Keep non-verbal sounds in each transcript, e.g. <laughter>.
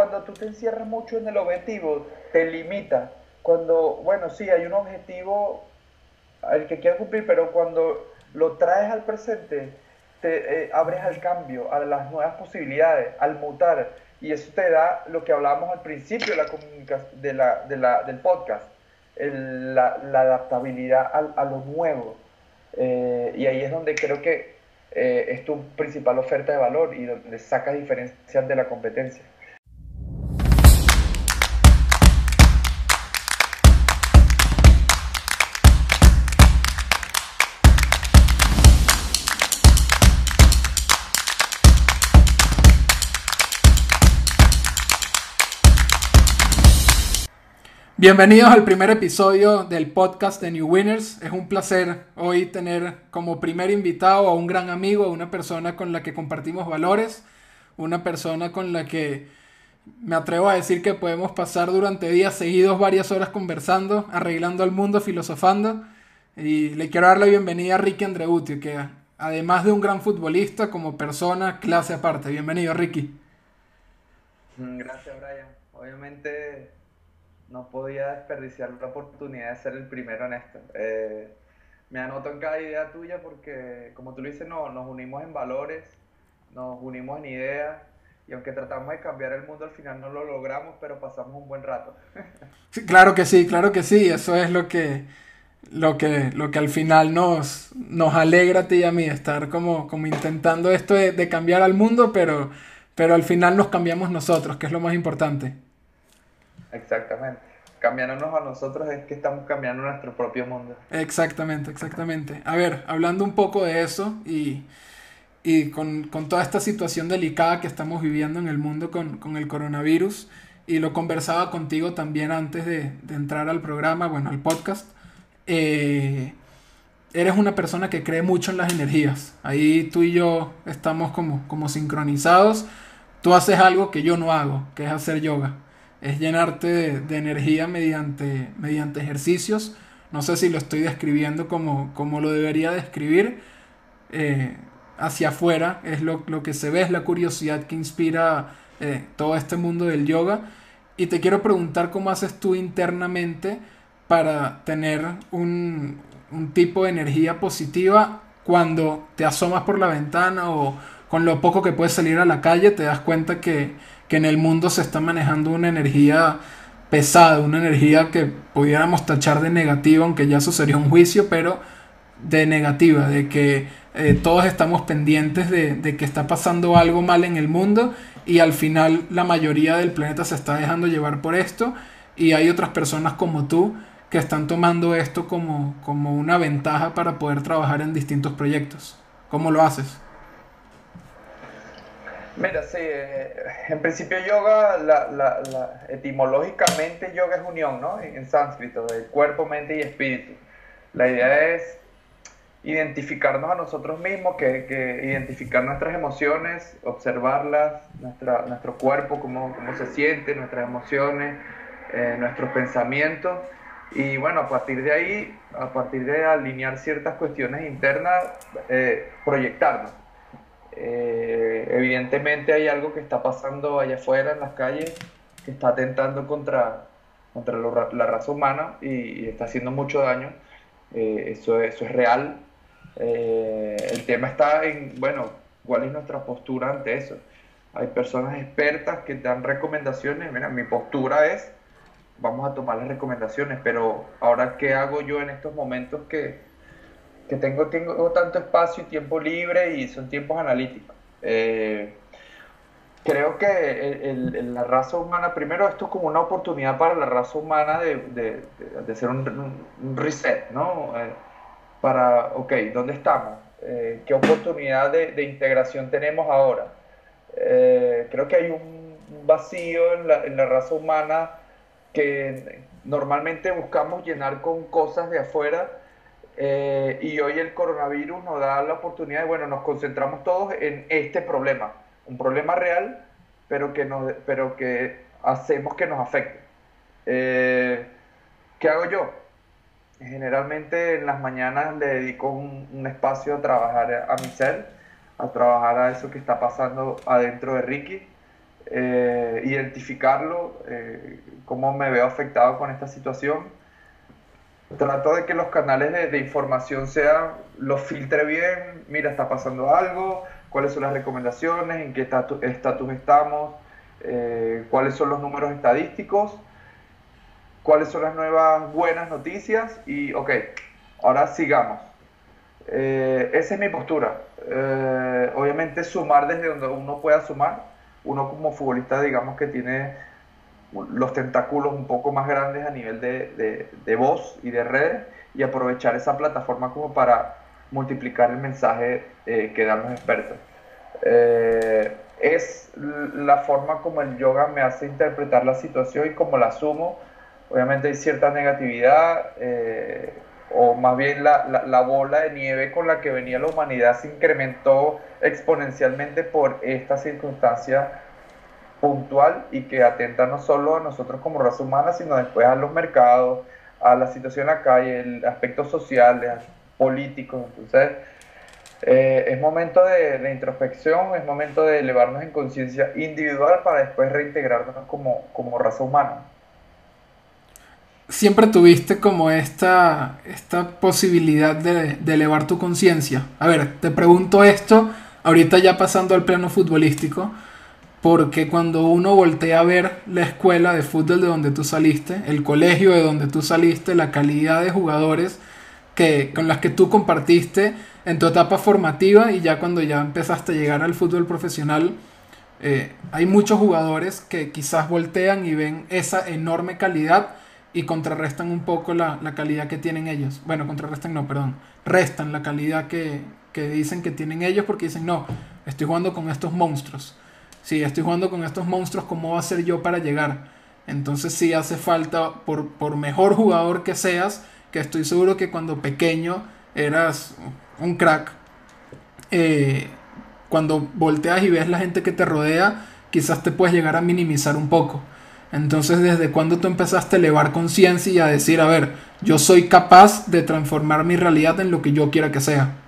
cuando tú te encierras mucho en el objetivo, te limita. Cuando, bueno, sí, hay un objetivo al que quieres cumplir, pero cuando lo traes al presente, te eh, abres al cambio, a las nuevas posibilidades, al mutar. Y eso te da lo que hablábamos al principio de la de del podcast, la, adaptabilidad a, a lo nuevo. Eh, y ahí es donde creo que eh, es tu principal oferta de valor y donde sacas diferencias de la competencia. Bienvenidos al primer episodio del podcast de New Winners. Es un placer hoy tener como primer invitado a un gran amigo, a una persona con la que compartimos valores, una persona con la que me atrevo a decir que podemos pasar durante días seguidos varias horas conversando, arreglando el mundo, filosofando. Y le quiero dar la bienvenida a Ricky Andreutio, que además de un gran futbolista, como persona, clase aparte. Bienvenido, Ricky. Gracias, Brian. Obviamente no podía desperdiciar la oportunidad de ser el primero en esto. Eh, me anoto en cada idea tuya porque, como tú dices, no, nos unimos en valores, nos unimos en ideas y aunque tratamos de cambiar el mundo, al final no lo logramos, pero pasamos un buen rato. <laughs> Claro que sí, claro que sí, eso es lo que, lo que, lo que al final nos, nos alegra a ti y a mí, estar como, como intentando esto de, de cambiar al mundo, pero, pero al final nos cambiamos nosotros, que es lo más importante. Exactamente. Cambiándonos a nosotros es que estamos cambiando nuestro propio mundo. Exactamente, exactamente. A ver, hablando un poco de eso y, y con, con, toda esta situación delicada que estamos viviendo en el mundo con, con el coronavirus, y lo conversaba contigo también antes de, de entrar al programa, bueno, al podcast, eh, eres una persona que cree mucho en las energías. Ahí tú y yo estamos como, como sincronizados. Tú haces algo que yo no hago, que es hacer yoga es llenarte de, energía mediante, mediante ejercicios. No sé si lo estoy describiendo como, como lo debería describir. Eh, hacia afuera es lo, que se ve, es la curiosidad que inspira eh, todo este mundo del yoga. Y te quiero preguntar cómo haces tú internamente para tener un, un tipo de energía positiva cuando te asomas por la ventana o con lo poco que puedes salir a la calle te das cuenta que, que en el mundo se está manejando una energía pesada, una energía que pudiéramos tachar de negativa, aunque ya eso sería un juicio, pero de negativa, de que eh, todos estamos pendientes de, de, que está pasando algo mal en el mundo y al final la mayoría del planeta se está dejando llevar por esto y hay otras personas como tú que están tomando esto como, como una ventaja para poder trabajar en distintos proyectos. ¿Cómo lo haces? Mira, sí, eh, en principio yoga, la, la, etimológicamente yoga es unión, ¿no? En, sánscrito, de cuerpo, mente y espíritu. La idea es identificarnos a nosotros mismos, que, que identificar nuestras emociones, observarlas, nuestra, nuestro cuerpo, cómo, cómo se siente, nuestras emociones, eh, nuestros pensamientos. Y bueno, a partir de ahí, a partir de alinear ciertas cuestiones internas, eh, proyectarnos. Eh, evidentemente hay algo que está pasando allá afuera en las calles que está atentando contra, contra la raza humana y, está haciendo mucho daño. Eh, eso, eso es real. Eh, el tema está en, bueno, cuál es nuestra postura ante eso. Hay personas expertas que dan recomendaciones. Mira, mi postura es, vamos a tomar las recomendaciones, pero ahora, ¿qué hago yo en estos momentos que, que tengo, tengo tanto espacio y tiempo libre y son tiempos analíticos. Eh, creo que la raza humana, primero esto es como una oportunidad para la raza humana de, de, de hacer un, reset, ¿no? Eh, para, ok, ¿dónde estamos? Eh, ¿Qué oportunidad de, integración tenemos ahora? creo que hay un vacío en la, en la raza humana que normalmente buscamos llenar con cosas de afuera eh, y hoy el coronavirus nos da la oportunidad de, bueno, nos concentramos todos en este problema, un problema real, pero que, nos, pero que hacemos que nos afecte. Eh, ¿Qué hago yo? Generalmente en las mañanas le dedico un, espacio a trabajar a mi ser, a trabajar a eso que está pasando adentro de Ricky. eh, identificarlo, eh, cómo me veo afectado con esta situación. Trato de que los canales de, información sean, los filtre bien, mira, está pasando algo, cuáles son las recomendaciones, en qué estatus estamos, eh, cuáles son los números estadísticos, cuáles son las nuevas buenas noticias y, ok, ahora sigamos. esa es mi postura. obviamente sumar desde donde uno pueda sumar, uno como futbolista, digamos que tiene los tentáculos un poco más grandes a nivel de, de, voz y de redes y aprovechar esa plataforma como para multiplicar el mensaje eh, que dan los expertos. Eh, es la forma como el yoga me hace interpretar la situación y como la asumo. Obviamente hay cierta negatividad, eh, o más bien la, la, bola de nieve con la que venía la humanidad se incrementó exponencialmente por esta circunstancia puntual y que atenta no solo a nosotros como raza humana, sino después a los mercados, a la situación la calle, el aspecto social, político. Entonces, eh, es momento de, de, introspección, es momento de elevarnos en conciencia individual para después reintegrarnos como, como raza humana siempre tuviste como esta, esta posibilidad de, elevar tu conciencia. A ver, te pregunto esto, ahorita ya pasando al plano futbolístico, porque cuando uno voltea a ver la escuela de fútbol de donde tú saliste, el colegio de donde tú saliste, la calidad de jugadores que, con las que tú compartiste en tu etapa formativa y ya cuando ya empezaste a llegar al fútbol profesional, eh, hay muchos jugadores que quizás voltean y ven esa enorme calidad y contrarrestan un poco la, calidad que tienen ellos. Bueno, contrarrestan no, perdón. Restan la calidad que, dicen que tienen ellos porque dicen, no, estoy jugando con estos monstruos. Si estoy jugando con estos monstruos, ¿cómo va a ser yo para llegar? Entonces sí hace falta, por, por mejor jugador que seas, que estoy seguro que cuando pequeño eras un crack, eh, cuando volteas y ves la gente que te rodea, quizás te puedes llegar a minimizar un poco. Entonces, ¿desde cuándo tú empezaste a elevar conciencia y a decir, a ver, yo soy capaz de transformar mi realidad en lo que yo quiera que sea?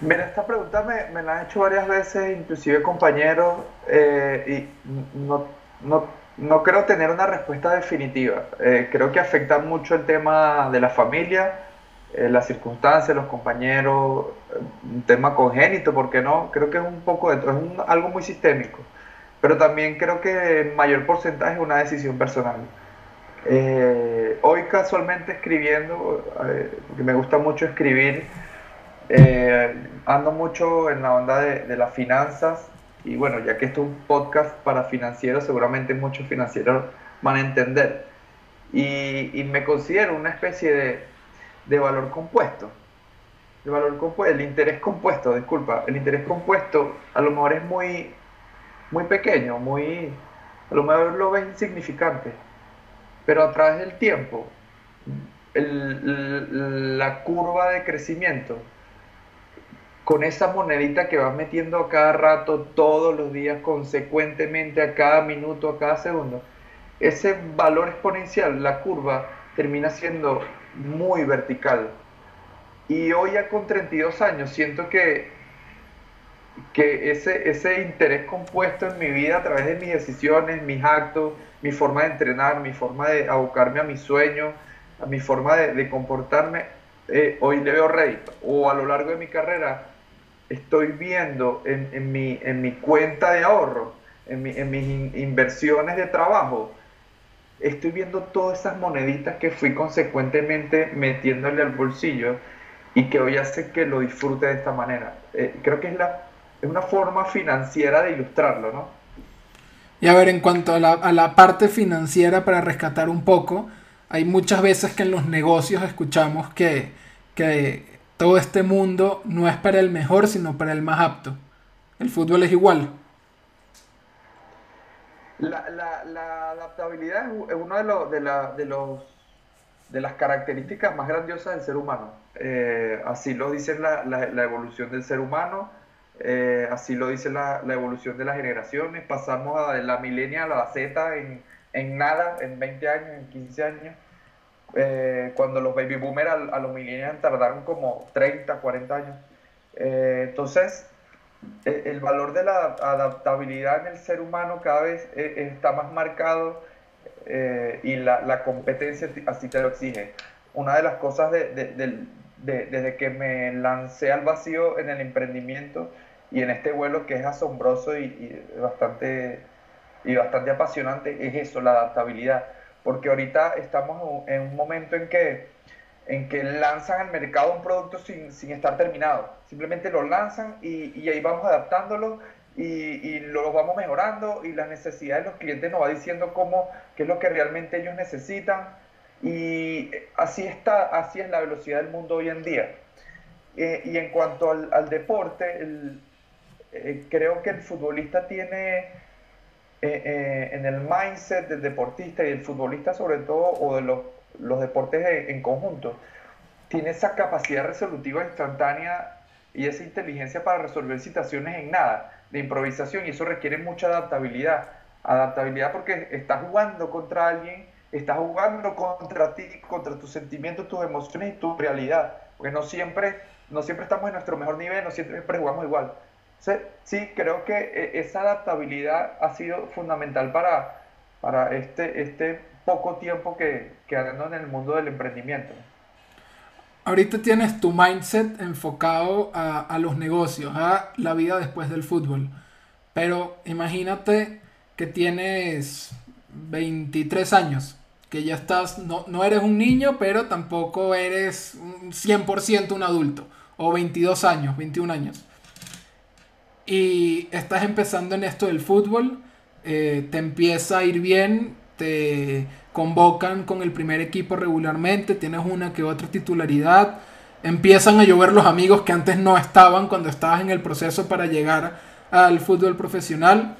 Mira, esta pregunta me, la han hecho varias veces, inclusive compañeros, eh, y no, no, creo tener una respuesta definitiva. Eh, creo que afecta mucho el tema de la familia, eh, las circunstancias, los compañeros, un tema congénito, ¿por qué no? Creo que es un poco de es algo muy sistémico pero también creo que en mayor porcentaje es una decisión personal. Hoy casualmente escribiendo, porque me gusta mucho escribir, eh, ando mucho en la onda de, las finanzas y bueno, ya que esto es un podcast para financieros, seguramente muchos financieros van a entender. Y, me considero una especie de, de valor compuesto. El valor compuesto, el interés compuesto, disculpa, el interés compuesto a lo mejor es muy muy pequeño, muy, a lo mejor lo ves insignificante, pero a través del tiempo, la curva de crecimiento, con esa monedita que vas metiendo a cada rato, todos los días, consecuentemente, a cada minuto, a cada segundo, ese valor exponencial, la curva, termina siendo muy vertical. Y hoy ya con 32 años siento que que ese, ese interés compuesto en mi vida a través de mis decisiones, mis actos, mi forma de entrenar, mi forma de abocarme a mis sueños, a mi forma de, comportarme, eh, hoy le veo rédito. O a lo largo de mi carrera estoy viendo en, en, mi, en mi cuenta de ahorro, en, mi, en mis inversiones de trabajo, estoy viendo todas esas moneditas que fui consecuentemente metiéndole al bolsillo y que hoy hace que lo disfrute de esta manera. Eh, creo que es la es una forma financiera de ilustrarlo, ¿no? Y a ver, en cuanto a la, parte financiera, para rescatar un poco, hay muchas veces que en los negocios escuchamos que, todo este mundo no es para el mejor, sino para el más apto. El fútbol es igual. La, adaptabilidad es una de, de, los, de las características más grandiosas del ser humano. Eh, así lo dice la, evolución del ser humano eh, así lo dice la, evolución de las generaciones. Pasamos de la milenia a la Z en, nada, en 20 años, en 15 años. Eh, cuando los baby boomers a, los millennials tardaron como 30, 40 años. Eh, entonces, el valor de la adaptabilidad en el ser humano cada vez eh, está más marcado eh, y la, la, competencia así te lo exige. Una de las cosas de, de, desde que me lancé al vacío en el emprendimiento y en este vuelo que es asombroso y, y, bastante, y bastante apasionante es eso, la adaptabilidad. Porque ahorita estamos en un momento en que en que lanzan al mercado un producto sin, sin estar terminado. Simplemente lo lanzan y, y ahí vamos adaptándolo y, y, lo vamos mejorando y las necesidades de los clientes nos va diciendo cómo, qué es lo que realmente ellos necesitan. Y así, está, así es la velocidad del mundo hoy en día. Eh, y en cuanto al, deporte, eh, creo que el futbolista tiene eh, eh, en el mindset del deportista y el futbolista sobre todo, o de los los deportes en conjunto, tiene esa capacidad resolutiva instantánea y esa inteligencia para resolver situaciones en nada, de improvisación, y eso requiere mucha adaptabilidad. Adaptabilidad porque estás jugando contra alguien, estás jugando contra ti, contra tus sentimientos, tus emociones y tu realidad, porque no siempre, no siempre estamos en nuestro mejor nivel, no siempre jugamos igual. Sí, creo que e, esa adaptabilidad ha sido fundamental para, para este, este poco tiempo que, que ando en el mundo del emprendimiento. Ahorita tienes tu mindset enfocado a, a, los negocios, a la vida después del fútbol. Pero imagínate que tienes 23 años, que ya estás, no, no eres un niño, pero tampoco eres 100% un adulto. O 22 años, 21 años. Y estás empezando en esto del fútbol, eh, te empieza a ir bien, te convocan con el primer equipo regularmente, tienes una que otra titularidad, empiezan a llover los amigos que antes no estaban cuando estabas en el proceso para llegar al fútbol profesional.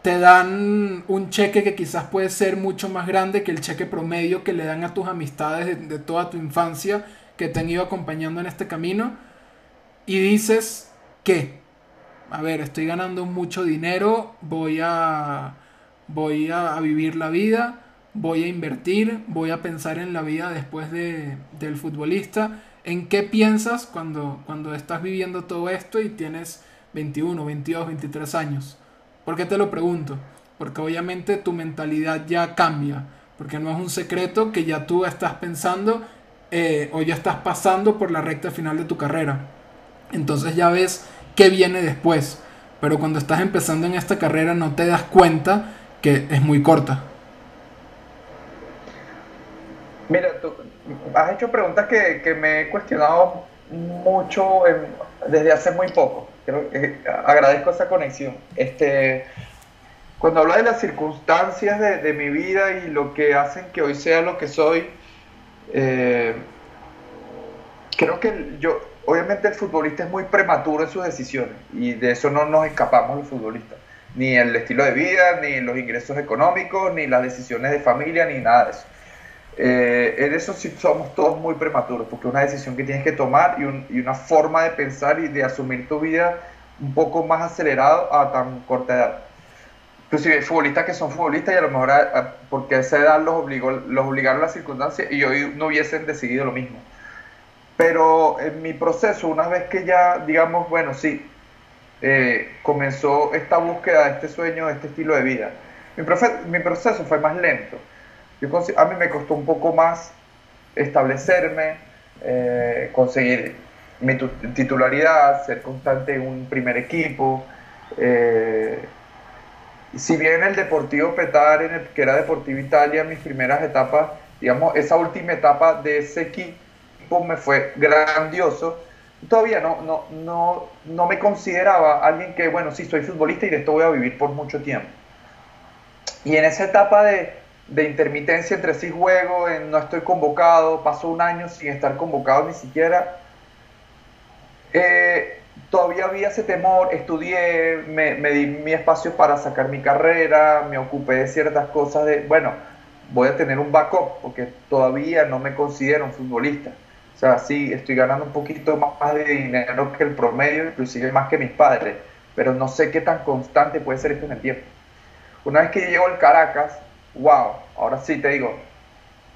Te dan un cheque que quizás puede ser mucho más grande que el cheque promedio que le dan a tus amistades de, de toda tu infancia que te han ido acompañando en este camino. Y dices que, a ver, estoy ganando mucho dinero, voy a voy a, vivir la vida, voy a invertir, voy a pensar en la vida después de, del futbolista. ¿En qué piensas cuando, cuando estás viviendo todo esto y tienes 21, 22, 23 años? ¿Por qué te lo pregunto? Porque obviamente tu mentalidad ya cambia, porque no es un secreto que ya tú estás pensando eh, o ya estás pasando por la recta final de tu carrera. Entonces ya ves qué viene después. Pero cuando estás empezando en esta carrera no te das cuenta que es muy corta. Mira, tú has hecho preguntas que, que me he cuestionado mucho desde hace muy poco. Creo, agradezco esa conexión. Este, cuando habla de las circunstancias de, de, mi vida y lo que hacen que hoy sea lo que soy, eh, creo que yo, obviamente el futbolista es muy prematuro en sus decisiones y de eso no nos escapamos los futbolistas ni el estilo de vida, ni los ingresos económicos, ni las decisiones de familia, ni nada de eso. Eh, en eso sí somos todos muy prematuros, porque es una decisión que tienes que tomar y, una forma de pensar y de asumir tu vida un poco más acelerado a tan corta edad. Inclusive hay futbolistas que son futbolistas y a lo mejor porque esa edad los, obligó, los obligaron las circunstancias y hoy no hubiesen decidido lo mismo. Pero en mi proceso, una vez que ya, digamos, bueno, sí, eh, comenzó esta búsqueda de este sueño, de este estilo de vida. Mi, mi proceso fue más lento. Yo, a mí me costó un poco más establecerme, eh, conseguir mi titularidad, ser constante en un primer equipo. Eh, si bien el Deportivo Petare, en el, que era Deportivo Italia, mis primeras etapas, digamos, esa última etapa de ese equipo me fue grandioso, todavía no, no, no, no me consideraba alguien que, bueno, sí, soy futbolista y de esto voy a vivir por mucho tiempo. Y en esa etapa de, de intermitencia entre sí juego, en no estoy convocado, pasó un año sin estar convocado ni siquiera, eh, todavía había ese temor, estudié, me, me, di mi espacio para sacar mi carrera, me ocupé de ciertas cosas de, bueno, voy a tener un backup, porque todavía no me considero un futbolista sea, sí, estoy ganando un poquito más de dinero que el promedio, inclusive más que mis padres, pero no sé qué tan constante puede ser esto en el tiempo. Una vez que llego al Caracas, wow, ahora sí te digo,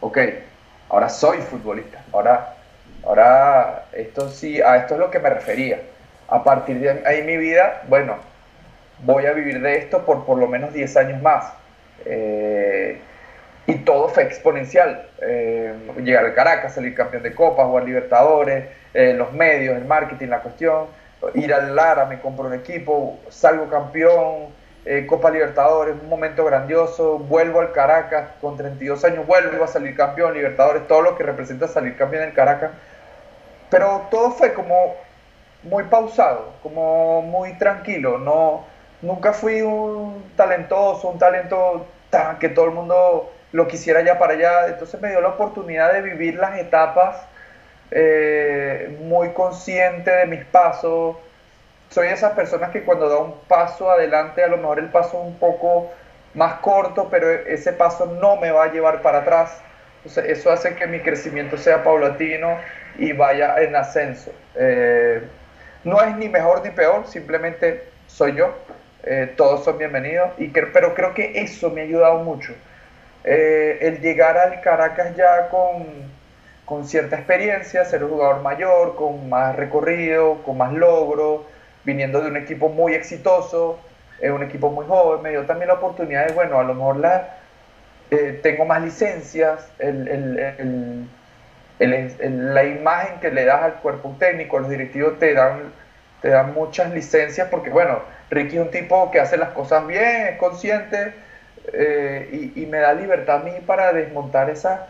ok, ahora soy futbolista, ahora, ahora esto sí, a esto es lo que me refería. a partir de ahí mi vida, bueno, voy a vivir de esto por por lo menos 10 años más. Eh, y todo fue exponencial. Eh, llegar al Caracas, salir campeón de Copas, jugar Libertadores, eh, los medios, el marketing, la cuestión. Ir al Lara, me compro un equipo, salgo campeón, Copa Libertadores, un momento grandioso. Vuelvo al Caracas, con 32 años vuelvo a salir campeón, Libertadores, todo lo que representa salir campeón en Caracas. Pero todo fue como muy pausado, como muy tranquilo. No, nunca fui un talentoso, un talento que todo el mundo lo quisiera ya para allá. Entonces me dio la oportunidad de vivir las etapas eh, muy consciente de mis pasos. Soy esas personas que cuando da un paso adelante, a lo mejor el paso es un poco más corto, pero ese paso no me va a llevar para atrás. Eso hace que mi crecimiento sea paulatino y vaya en ascenso. Eh, no es ni mejor ni peor, simplemente soy yo. Eh, todos son bienvenidos, pero creo que eso me ha ayudado mucho. Eh, el llegar al Caracas ya con, con, cierta experiencia, ser un jugador mayor, con más recorrido, con más logro, viniendo de un equipo muy exitoso, eh, un equipo muy joven, me dio también la oportunidad de, bueno, a lo mejor la, tengo más licencias, el, el, el, la imagen que le das al cuerpo técnico, los directivos te dan, te dan muchas licencias porque, bueno, Ricky es un tipo que hace las cosas bien, es consciente eh, y, me da libertad a mí para desmontar esa,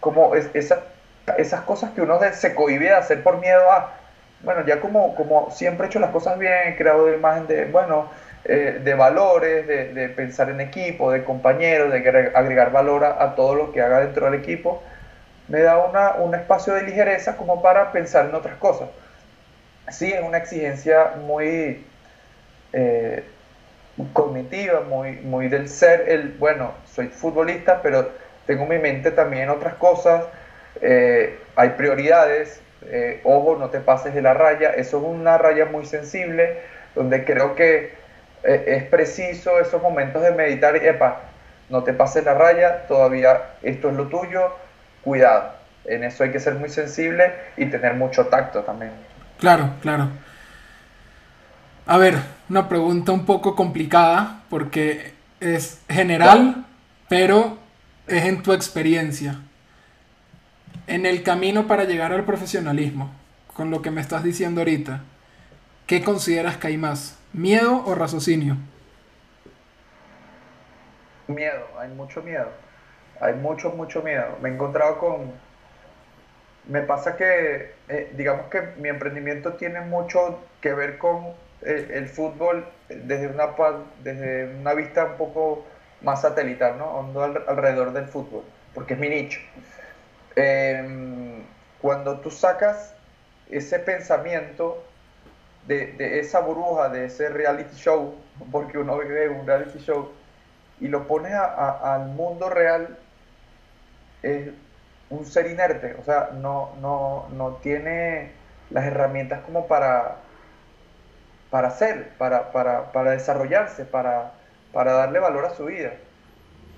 como esas cosas que uno se cohibe de hacer por miedo a, bueno, ya como, como siempre he hecho las cosas bien, he creado una imagen de, bueno, eh, de valores, de, pensar en equipo, de compañeros, de agregar valor a, todo lo que haga dentro del equipo, me da una, un espacio de ligereza como para pensar en otras cosas. Sí es una exigencia muy eh, cognitiva, muy, muy del ser, el, bueno, soy futbolista, pero tengo mi mente también en otras cosas, eh, hay prioridades, eh, ojo, no te pases de la raya, eso es una raya muy sensible, donde creo que es preciso esos momentos de meditar, epa, no te pases la raya, todavía esto es lo tuyo, cuidado, en eso hay que ser muy sensible y tener mucho tacto también. Claro, claro. A ver, una pregunta un poco complicada porque es general, pero es en tu experiencia. En el camino para llegar al profesionalismo, con lo que me estás diciendo ahorita, ¿qué consideras que hay más? ¿Miedo o raciocinio? Miedo, hay mucho miedo. Hay mucho, mucho miedo. Me he encontrado con, me pasa que, eh, digamos que mi emprendimiento tiene mucho que ver con eh, el fútbol desde una, desde una vista un poco más satelital, ¿no? alrededor del fútbol, porque es mi nicho. Em, cuando tú sacas ese pensamiento de, esa burbuja, de ese reality show, porque uno vive un reality show, y lo pones al mundo real, un ser inerte, o sea, no, no, no tiene las herramientas como para, para hacer, para, para, para desarrollarse, para, para, darle valor a su vida.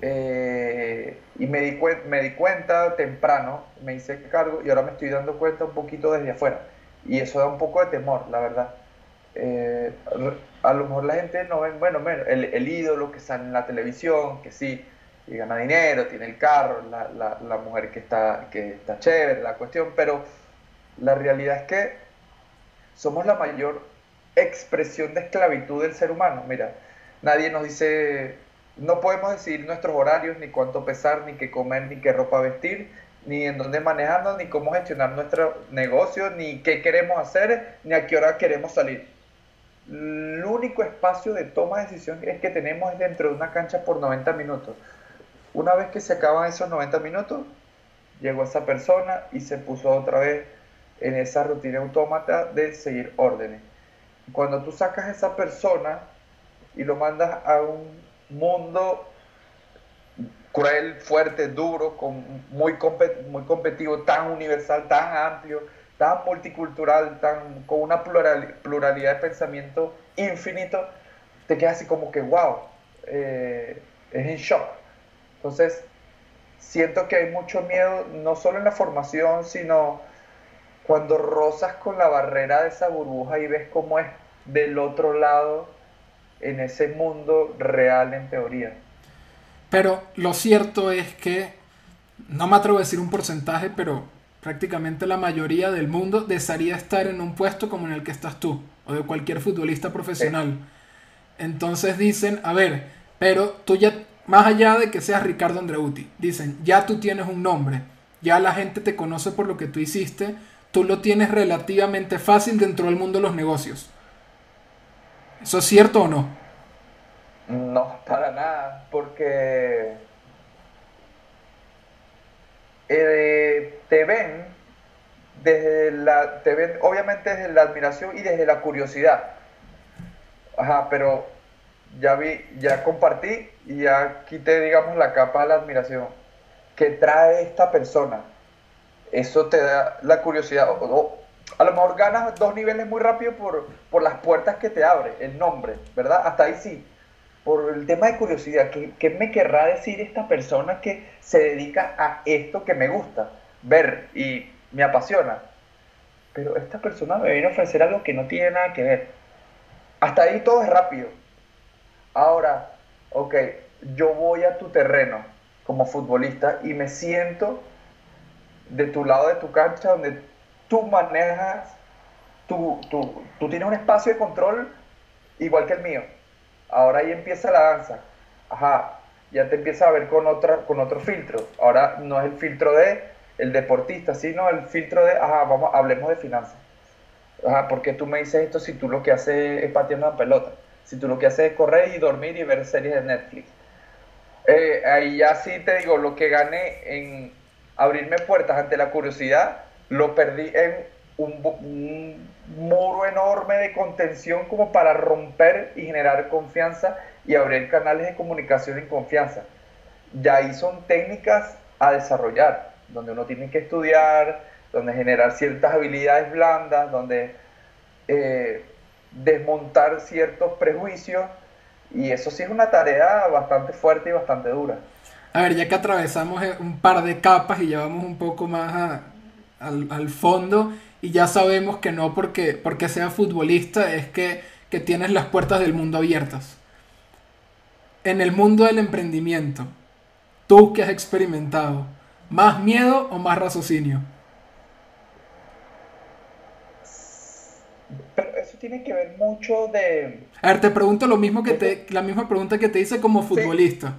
Eh, y me di, me di cuenta temprano, me hice cargo y ahora me estoy dando cuenta un poquito desde afuera. Y eso da un poco de temor, la verdad. Eh, a lo mejor la gente no ve, bueno, el, el ídolo que sale en la televisión, que sí, y gana dinero, tiene el carro, la, la, la, mujer que está, que está chévere, la cuestión, pero la realidad es que somos la mayor expresión de esclavitud del ser humano. Mira, nadie nos dice, no podemos decidir nuestros horarios, ni cuánto pesar, ni qué comer, ni qué ropa vestir, ni en dónde manejarnos, ni cómo gestionar nuestro negocio, ni qué queremos hacer, ni a qué hora queremos salir. El único espacio de toma de decisión es que tenemos es dentro de una cancha por 90 minutos. Una vez que se acaban esos 90 minutos, llegó esa persona y se puso otra vez en esa rutina autómata de seguir órdenes. Cuando tú sacas a esa persona y lo mandas a un mundo cruel, fuerte, duro, muy, muy competitivo, tan universal, tan amplio, tan multicultural, tan, con una pluralidad de pensamiento infinito, te quedas así como que, wow, eh, es en shock. Entonces, siento que hay mucho miedo, no solo en la formación, sino cuando rozas con la barrera de esa burbuja y ves cómo es del otro lado en ese mundo real en teoría. Pero lo cierto es que, no me atrevo a decir un porcentaje, pero prácticamente la mayoría del mundo desearía estar en un puesto como en el que estás tú, o de cualquier futbolista profesional. Entonces dicen, a ver, pero tú ya, más allá de que seas Ricardo Andreuti, dicen, ya tú tienes un nombre, ya la gente te conoce por lo que tú hiciste, tú lo tienes relativamente fácil dentro del mundo de los negocios. ¿Eso es cierto o no? No, para nada, porque eh, te ven desde la, te ven obviamente desde la admiración y desde la curiosidad. Ajá, pero ya vi, ya compartí y ya quité, digamos, la capa de la admiración que trae esta persona. Eso te da la curiosidad. a lo mejor ganas dos niveles muy rápido por, por las puertas que te abre, el nombre, ¿verdad? Hasta ahí sí por el tema de curiosidad, ¿qué, me querrá decir esta persona que se dedica a esto que me gusta ver y me apasiona? Pero esta persona me viene a ofrecer algo que no tiene nada que ver. Hasta ahí todo es rápido. Ahora, ok, yo voy a tu terreno como futbolista y me siento de tu lado de tu cancha donde tú manejas, tú, tú, tú tienes un espacio de control igual que el mío Ahora ahí empieza la danza. Ajá, ya te empieza a ver con, otra, con otro filtro. Ahora no es el filtro de el deportista, sino el filtro de, ajá, vamos, hablemos de finanzas. Ajá, porque tú me dices esto si tú lo que haces es patear una pelota? Si tú lo que haces es correr y dormir y ver series de Netflix. Eh, ahí ya sí te digo, lo que gané en abrirme puertas ante la curiosidad, lo perdí en un, muro enorme de contención como para romper y generar confianza y abrir canales de comunicación en confianza. Ya ahí son técnicas a desarrollar, donde uno tiene que estudiar, donde generar ciertas habilidades blandas, donde eh, desmontar ciertos prejuicios, y eso sí es una tarea bastante fuerte y bastante dura. A ver, ya que atravesamos eh, un par de capas y llevamos un poco más al, al fondo, y ya sabemos que no porque, porque sea futbolista es que, que tienes las puertas del mundo abiertas. En el mundo del emprendimiento, tú que has experimentado, ¿más miedo o más raciocinio? Pero eso tiene que ver mucho de... A ver, te pregunto lo mismo que te, la misma pregunta que te hice como futbolista,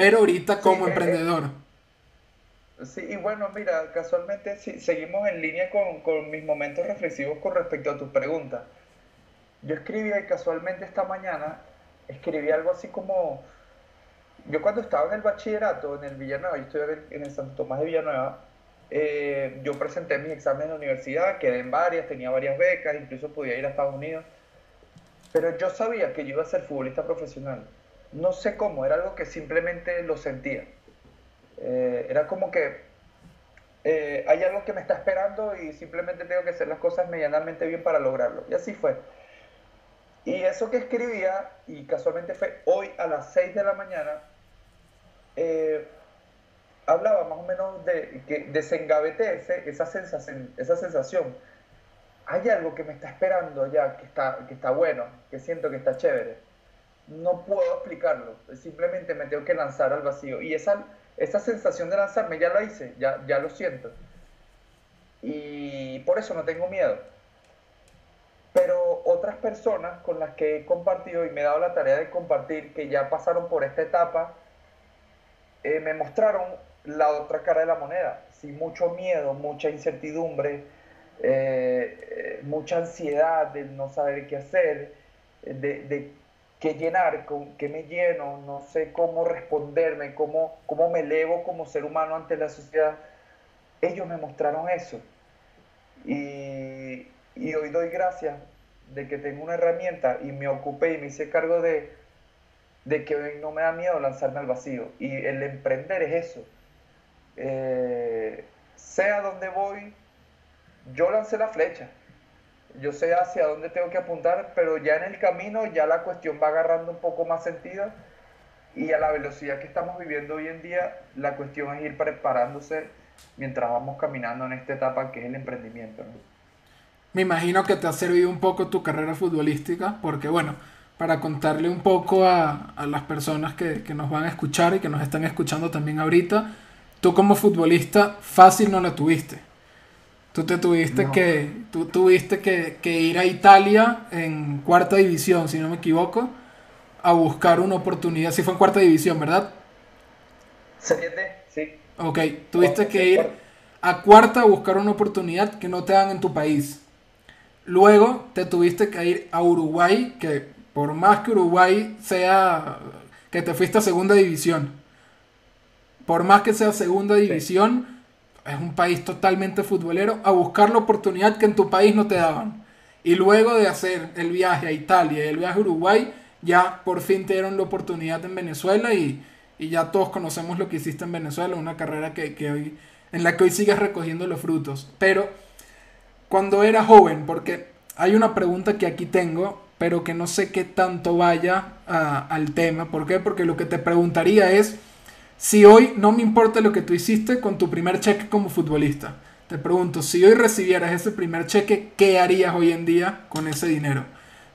pero ahorita como emprendedor. Sí, y bueno, mira, casualmente sí, seguimos en línea con, mis momentos reflexivos con respecto a tu pregunta. Yo escribí casualmente esta mañana, escribí algo así como, yo cuando estaba en el bachillerato en el Villanueva, yo estoy en el Santo Tomás de Villanueva, eh, yo presenté mis exámenes en la universidad, quedé en varias, tenía varias becas, incluso podía ir a Estados Unidos, pero yo sabía que yo iba a ser futbolista profesional. No sé cómo, era algo que simplemente lo sentía. Eh, era como que eh, hay algo que me está esperando y simplemente tengo que hacer las cosas medianamente bien para lograrlo. Y así fue. Y eso que escribía, y casualmente fue hoy a las 6 de la mañana, eh, hablaba más o menos de que desengaveté esa, sensación, esa sensación. Hay algo que me está esperando ya, que está, que está bueno, que siento que está chévere. No puedo explicarlo, simplemente me tengo que lanzar al vacío. Y esa esa sensación de lanzarme ya la hice, ya, ya lo siento. Y por eso no tengo miedo. Pero otras personas con las que he compartido y me he dado la tarea de compartir, que ya pasaron por esta etapa, eh, me mostraron la otra cara de la moneda. Sin mucho miedo, mucha incertidumbre, eh, eh, mucha ansiedad de no saber qué hacer, de, de qué llenar, con qué me lleno, no sé cómo responderme, cómo, cómo me elevo como ser humano ante la sociedad. Ellos me mostraron eso. Y, y hoy doy gracias de que tengo una herramienta y me ocupé y me hice cargo de, de que hoy no me da miedo lanzarme al vacío. Y el emprender es eso. Eh, sea donde voy, yo lancé la flecha yo sé hacia dónde tengo que apuntar, pero ya en el camino ya la cuestión va agarrando un poco más sentido y a la velocidad que estamos viviendo hoy en día, la cuestión es ir preparándose mientras vamos caminando en esta etapa que es el emprendimiento. Me imagino que te ha servido un poco tu carrera futbolística, porque bueno, para contarle un poco a, las personas que, nos van a escuchar y que nos están escuchando también ahorita, tú como futbolista fácil no la tuviste. Tú te tuviste que, tú tuviste que, que, ir a Italia en cuarta división, si no me equivoco, a buscar una oportunidad. Si fue en cuarta división, ¿verdad? Serie sí. Ok, tuviste que ir a cuarta a buscar una oportunidad que no te dan en tu país. Luego te tuviste que ir a Uruguay, que por más que Uruguay sea que te fuiste a segunda división, por más que sea segunda división, es un país totalmente futbolero, a buscar la oportunidad que en tu país no te daban. Y luego de hacer el viaje a Italia y el viaje a Uruguay, ya por fin te dieron la oportunidad en Venezuela y, ya todos conocemos lo que hiciste en Venezuela, una carrera que, que hoy, en la que hoy sigues recogiendo los frutos. Pero cuando era joven, porque hay una pregunta que aquí tengo, pero que no sé qué tanto vaya al tema. ¿Por qué? Porque lo que te preguntaría es si hoy no me importa lo que tú hiciste con tu primer cheque como futbolista. Te pregunto, si hoy recibieras ese primer cheque, ¿qué harías hoy en día con ese dinero?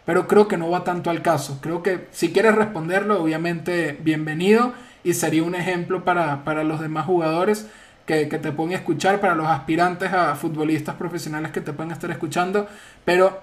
Pero creo que no va tanto al caso. Creo que si quieres responderlo, obviamente bienvenido y sería un ejemplo para, para los demás jugadores que, te pueden escuchar, para los aspirantes a futbolistas profesionales que te pueden estar escuchando, pero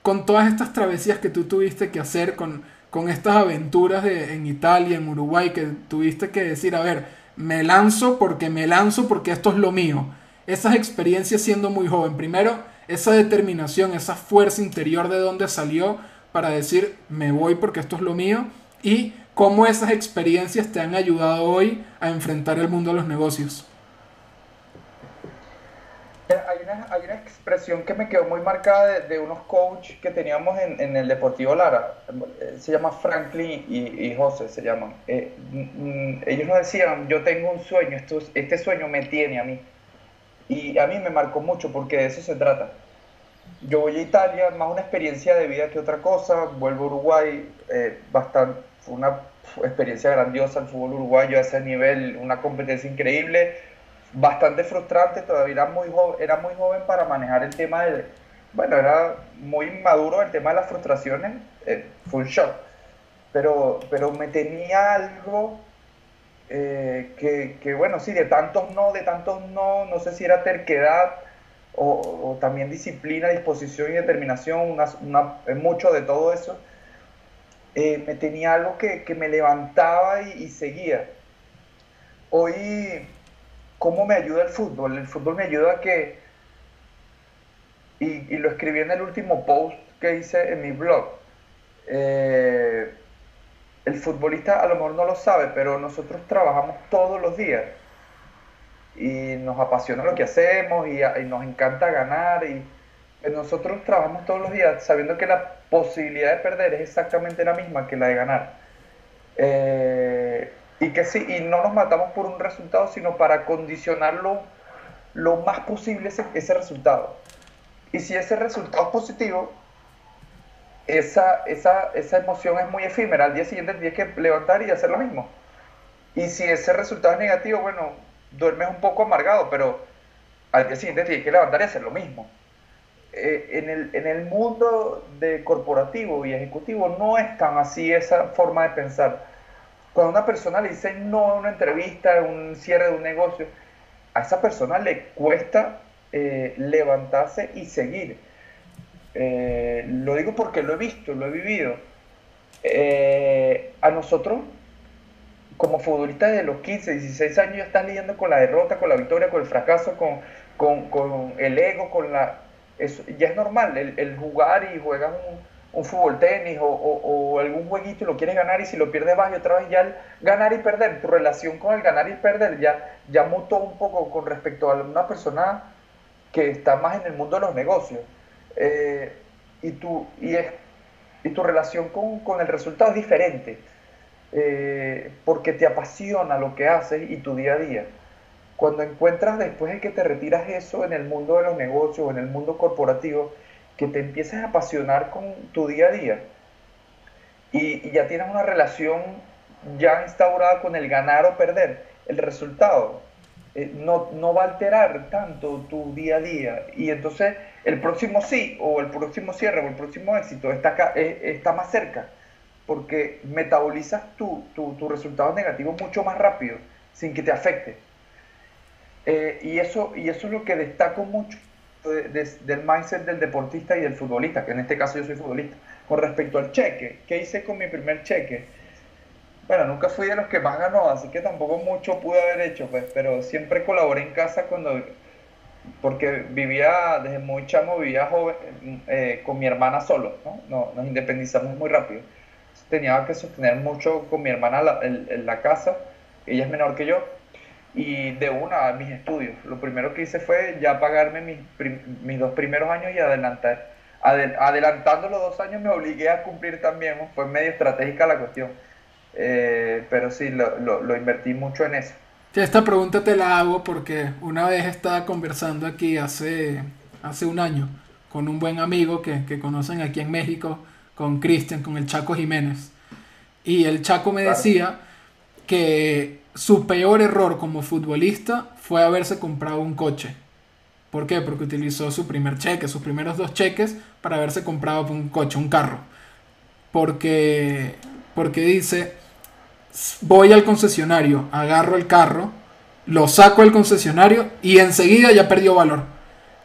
con todas estas travesías que tú tuviste que hacer, con, con estas aventuras de, en Italia, en Uruguay, que tuviste que decir, a ver, me lanzo porque me lanzo porque esto es lo mío. Esas experiencias siendo muy joven, primero, esa determinación, esa fuerza interior de dónde salió para decir, me voy porque esto es lo mío, y cómo esas experiencias te han ayudado hoy a enfrentar el mundo de los negocios. Hay una, hay una expresión que me quedó muy marcada de, unos coaches que teníamos en, el Deportivo Lara. Se llama Franklin y, José, se llaman. Eh, mm, ellos nos decían, yo tengo un sueño, este sueño me tiene a mí. Y a mí me marcó mucho porque de eso se trata. Yo voy a Italia, más una experiencia de vida que otra cosa. Vuelvo a Uruguay, eh, bastante, una experiencia grandiosa el fútbol uruguayo a ese nivel, una competencia increíble bastante frustrante, todavía era muy, joven, era muy joven para manejar el tema de, bueno, era muy maduro el tema de las frustraciones, eh, fue un shock, pero, pero me tenía algo eh, que, que, bueno, sí, de tantos no, de tantos no, no sé si era terquedad o, también disciplina, disposición y determinación, una, mucho de todo eso, eh, me tenía algo que, que me levantaba y, y seguía. Hoy ¿Cómo me ayuda el fútbol? El fútbol me ayuda a que, y, lo escribí en el último post que hice en mi blog, eh, el futbolista a lo mejor no lo sabe, pero nosotros trabajamos todos los días y nos apasiona lo que hacemos y, nos encanta ganar y nosotros trabajamos todos los días sabiendo que la posibilidad de perder es exactamente la misma que la de ganar. Eh, y que sí, y no nos matamos por un resultado, sino para condicionarlo lo más posible ese, ese resultado. Y si ese resultado es positivo, esa, esa, esa emoción es muy efímera. Al día siguiente tienes que levantar y hacer lo mismo. Y si ese resultado es negativo, bueno, duermes un poco amargado, pero al día siguiente tienes que levantar y hacer lo mismo. Eh, en, el, en el mundo de corporativo y ejecutivo no es tan así esa forma de pensar cuando una persona le dice no a una entrevista, un cierre de un negocio, a esa persona le cuesta eh, levantarse y seguir. Eh, lo digo porque lo he visto, lo he vivido. Eh, a nosotros, como futbolistas de los 15, 16 años, ya están lidiando con la derrota, con la victoria, con el fracaso, con, con, el ego, con la... Eso, ya es normal el jugar y juegas un, un fútbol tenis o, algún jueguito y lo quieres ganar y si lo pierdes vas y otra vez ya el ganar y perder, tu relación con el ganar y perder ya, ya mutó un poco con respecto a una persona que está más en el mundo de los negocios. Eh, y, tu, y, es, y tu relación con, el resultado es diferente, eh, porque te apasiona lo que haces y tu día a día. Cuando encuentras después de que te retiras eso en el mundo de los negocios o en el mundo corporativo, que te empieces a apasionar con tu día a día y, ya tienes una relación ya instaurada con el ganar o perder, el resultado eh, no, no, va a alterar tanto tu día a día. Y entonces el próximo sí, o el próximo cierre, o el próximo éxito está, acá, eh, está más cerca, porque metabolizas tu, tu resultados negativos mucho más rápido, sin que te afecte. Eh, y, eso, y eso es lo que destaco mucho del mindset del deportista y del futbolista, que en este caso yo soy futbolista. Con respecto al cheque, ¿qué hice con mi primer cheque? Bueno, nunca fui de los que más ganó, así que tampoco mucho pude haber hecho, pues, pero siempre colaboré en casa cuando, porque vivía, desde muy chamo, vivía joven, eh, con mi hermana solo, ¿no? Nos independizamos muy rápido. Tenía que sostener mucho con mi hermana en, la casa, ella es menor que yo, y de una a mis estudios. Lo primero que hice fue ya pagarme mis, mis dos primeros años y adelantar. adelantando los dos años me obligué a cumplir también, fue medio estratégica la cuestión eh, pero sí, lo, lo, invertí mucho en eso. esta pregunta te la hago porque una vez estaba conversando aquí hace, hace un año con un buen amigo que, que conocen aquí en México, con Cristian, con el Chaco Jiménez. Y el Chaco me decía que su peor error como futbolista fue haberse comprado un coche. ¿Por qué? Porque utilizó su primer cheque, sus primeros dos cheques para haberse comprado un coche, un carro. Porque, porque dice, voy al concesionario, agarro el carro, lo saco del concesionario y enseguida ya perdió valor.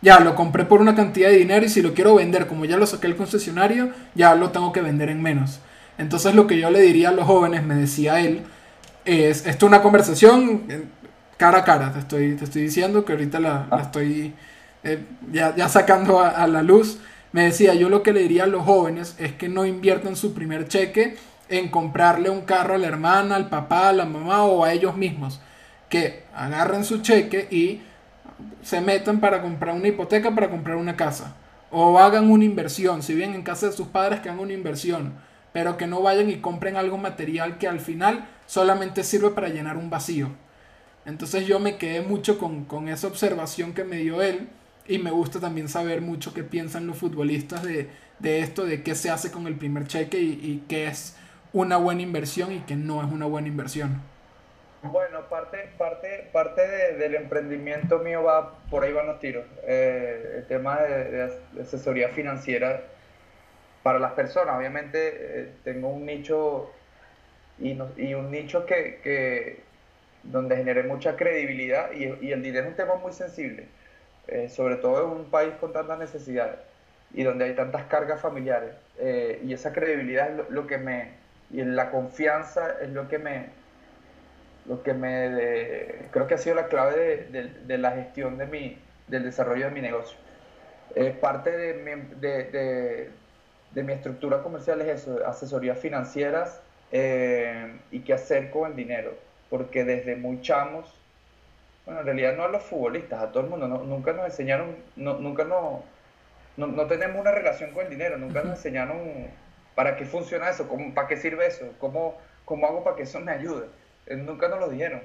Ya lo compré por una cantidad de dinero y si lo quiero vender como ya lo saqué del concesionario, ya lo tengo que vender en menos. Entonces lo que yo le diría a los jóvenes, me decía él, es, esto es una conversación cara a cara, te estoy, te estoy diciendo que ahorita la, estoy eh, ya, sacando a, a la luz. Me decía, yo lo que le diría a los jóvenes es que no inviertan su primer cheque en comprarle un carro a la hermana, al papá, a la mamá o a ellos mismos. Que agarren su cheque y se metan para comprar una hipoteca, para comprar una casa. O hagan una inversión, si bien en casa de sus padres que hagan una inversión, pero que no vayan y compren algo material que al final solamente sirve para llenar un vacío. Entonces yo me quedé mucho con, esa observación que me dio él y me gusta también saber mucho qué piensan los futbolistas de, esto, de qué se hace con el primer cheque y, qué es una buena inversión y que no es una buena inversión? Bueno, parte, parte, parte del emprendimiento mío va, por ahí van los tiros. Eh, el tema de, asesoría financiera para las personas. Obviamente eh, tengo un nicho y, un nicho que, donde generé mucha credibilidad y, el dinero es un tema muy sensible, eh, sobre todo en un país con tantas necesidades y donde hay tantas cargas familiares. y esa credibilidad es lo que me, y la confianza es lo que me, lo que me creo que ha sido la clave de, la gestión de mi, del desarrollo de mi negocio. Eh, parte de, de, mi estructura comercial es eso, asesorías financieras eh, y qué hacer con el dinero, porque desde muy chamos, bueno, en realidad no a los futbolistas, a todo el mundo, nunca nos enseñaron, no, nunca no, no, tenemos una relación con el dinero, nunca nos enseñaron ¿Para qué funciona eso? ¿Cómo, ¿Para qué sirve eso? ¿Cómo, ¿Cómo hago para que eso me ayude? Eh, nunca nos lo dijeron.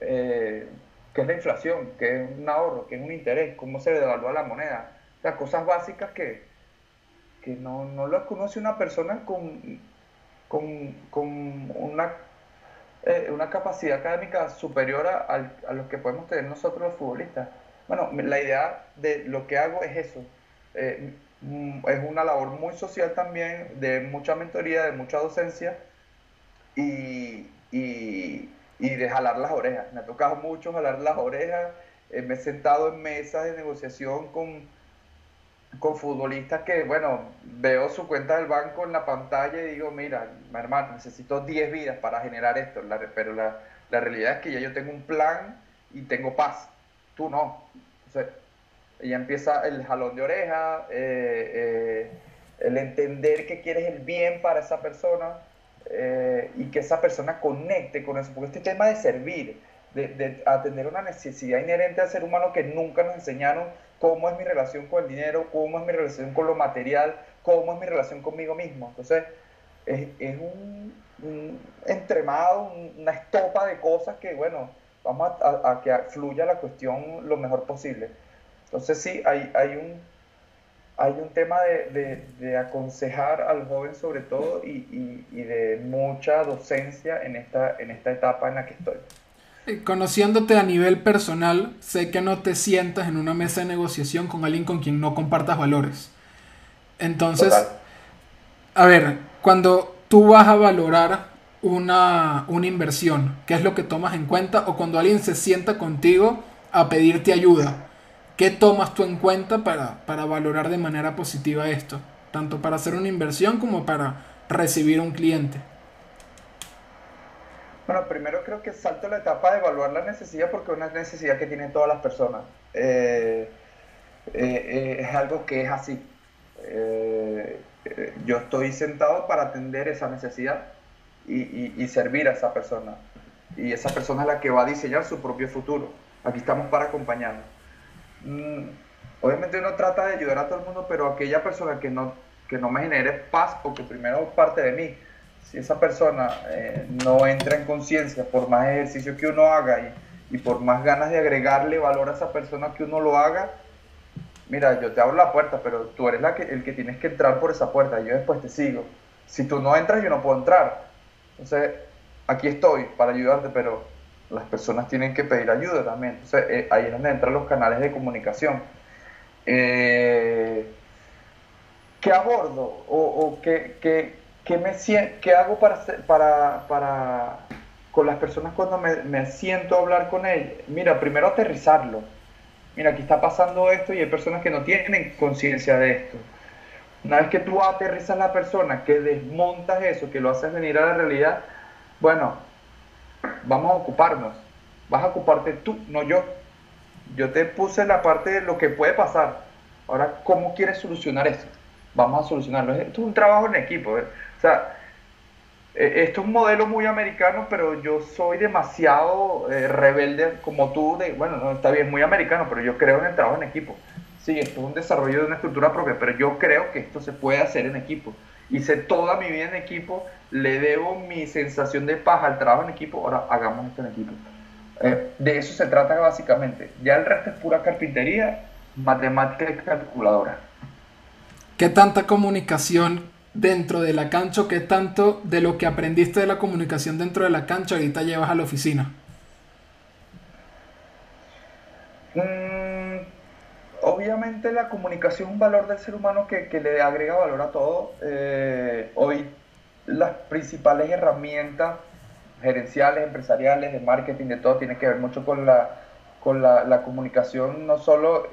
Eh, ¿Qué es la inflación? ¿Qué es un ahorro? ¿Qué es un interés? ¿Cómo se devalúa la moneda? O sea, cosas básicas que, que no, no las conoce una persona con, con, con una, eh, una capacidad académica superior a, a, lo que podemos tener nosotros los futbolistas. Bueno, la idea de lo que hago es eso. Eh, Mm, es una labor muy social también, de mucha mentoría, de mucha docencia y, y, de jalar las orejas. Me ha tocado mucho jalar las orejas, eh, me he sentado en mesas de negociación con, con futbolistas que, bueno, veo su cuenta del banco en la pantalla y digo, mira, hermano, necesito 10 vidas para generar esto, pero la, la realidad es que ya yo tengo un plan y tengo paz, tú no. O ya empieza el jalón de oreja, eh, eh, el entender que quieres el bien para esa persona eh, y que esa persona conecte con eso, porque este tema de servir, de, atender una necesidad inherente al ser humano que nunca nos enseñaron cómo es mi relación con el dinero, cómo es mi relación con lo material, cómo es mi relación conmigo mismo. Entonces, es, un, entremado, una estopa de cosas que, bueno, vamos a que fluya la cuestión lo mejor posible. Entonces sí, hay, un, hay un tema de, aconsejar al joven sobre todo y, de mucha docencia en esta, en esta etapa en la que estoy. Conociéndote a nivel personal, sé que no te sientas en una mesa de negociación con alguien con quien no compartas valores. Entonces, a ver, cuando tú vas a valorar una, una inversión, ¿qué es lo que tomas en cuenta? O cuando alguien se sienta contigo a pedirte ayuda, ¿qué tomas tú en cuenta para, para valorar de manera positiva esto? Tanto para hacer una inversión como para recibir un cliente. Bueno, primero creo que salto la etapa de evaluar la necesidad porque es una necesidad que tienen todas las personas. Eh, eh, eh, es algo que es así. yo estoy sentado para atender esa necesidad y, servir a esa persona. Y esa persona es la que va a diseñar su propio futuro. Aquí estamos para acompañarnos. Mm, obviamente uno trata de ayudar a todo el mundo, pero aquella persona que no, que no me genere paz, porque primero parte de mí, si esa persona eh, no entra en conciencia por más ejercicio que uno haga y, y, por más ganas de agregarle valor a esa persona que uno lo haga, mira, yo te abro la puerta, pero tú eres la que, el que tienes que entrar por esa puerta, yo después te sigo. Si tú no entras, yo no puedo entrar. Entonces, aquí estoy para ayudarte, pero las personas tienen que pedir ayuda también. Entonces, eh, ahí es donde entran los canales de comunicación. Eh, ¿Qué abordo? ¿O, o qué, qué, ¿qué, me, qué hago para, para, para, con las personas cuando me, siento a hablar con ellas? Mira, primero aterrizarlo. Mira, aquí está pasando esto y hay personas que no tienen conciencia de esto. Una vez que tú aterrizas a la persona, que desmontas eso, que lo haces venir a la realidad, bueno, vamos a ocuparnos. Vas a ocuparte tú, no yo. Yo te puse la parte de lo que puede pasar. Ahora, ¿cómo quieres solucionar esto? Vamos a solucionarlo. Esto es un trabajo en equipo. ¿eh? Sea, e, esto es un modelo muy americano, pero yo soy demasiado eh, rebelde como tú. De, bueno, no está bien, muy americano, pero yo creo en el trabajo en equipo. Sí, esto es un desarrollo de una estructura propia, pero yo creo que esto se puede hacer en equipo. Hice toda mi vida en equipo, le debo mi sensación de paz al trabajo en equipo, ahora hagamos esto en equipo. Eh, de eso se trata básicamente. Ya el resto es pura carpintería, matemática y calculadora. ¿Qué tanta comunicación dentro de la cancha qué tanto de lo que aprendiste de la comunicación dentro de la cancha ahorita llevas a la oficina? Mm, obviamente la comunicación es un valor del ser humano que, le agrega valor a todo. Eh, hoy las principales herramientas gerenciales, empresariales, de marketing, de todo, tiene que ver mucho con la, con la comunicación, no solo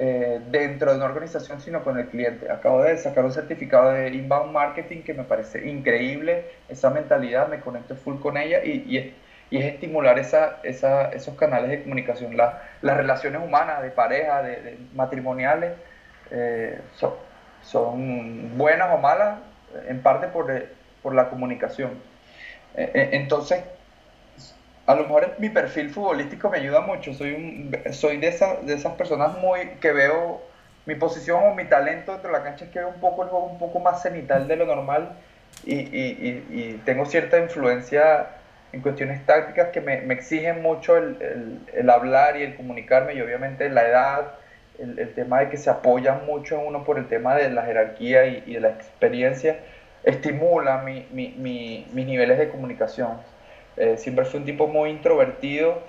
eh, dentro de una organización, sino con el cliente. Acabo de sacar un certificado de inbound marketing que me parece increíble, esa mentalidad, me conecto full con ella y, es estimular esa, esa, esos canales de comunicación. La, las relaciones humanas, de pareja, de, matrimoniales, eh, son, buenas o malas, en parte por, por la comunicación. Eh, entonces, a lo mejor mi perfil futbolístico me ayuda mucho. Soy, un, soy de, de esas personas muy que veo mi posición o mi talento dentro de la cancha es que veo un poco el juego un poco más cenital de lo normal y, y, tengo cierta influencia en cuestiones tácticas que me, me exigen mucho el, el, hablar y el comunicarme y obviamente la edad, el, el, tema de que se apoyan mucho en uno por el tema de la jerarquía y, de la experiencia, estimula mi, mi, mis niveles de comunicación. Eh, siempre fue un tipo muy introvertido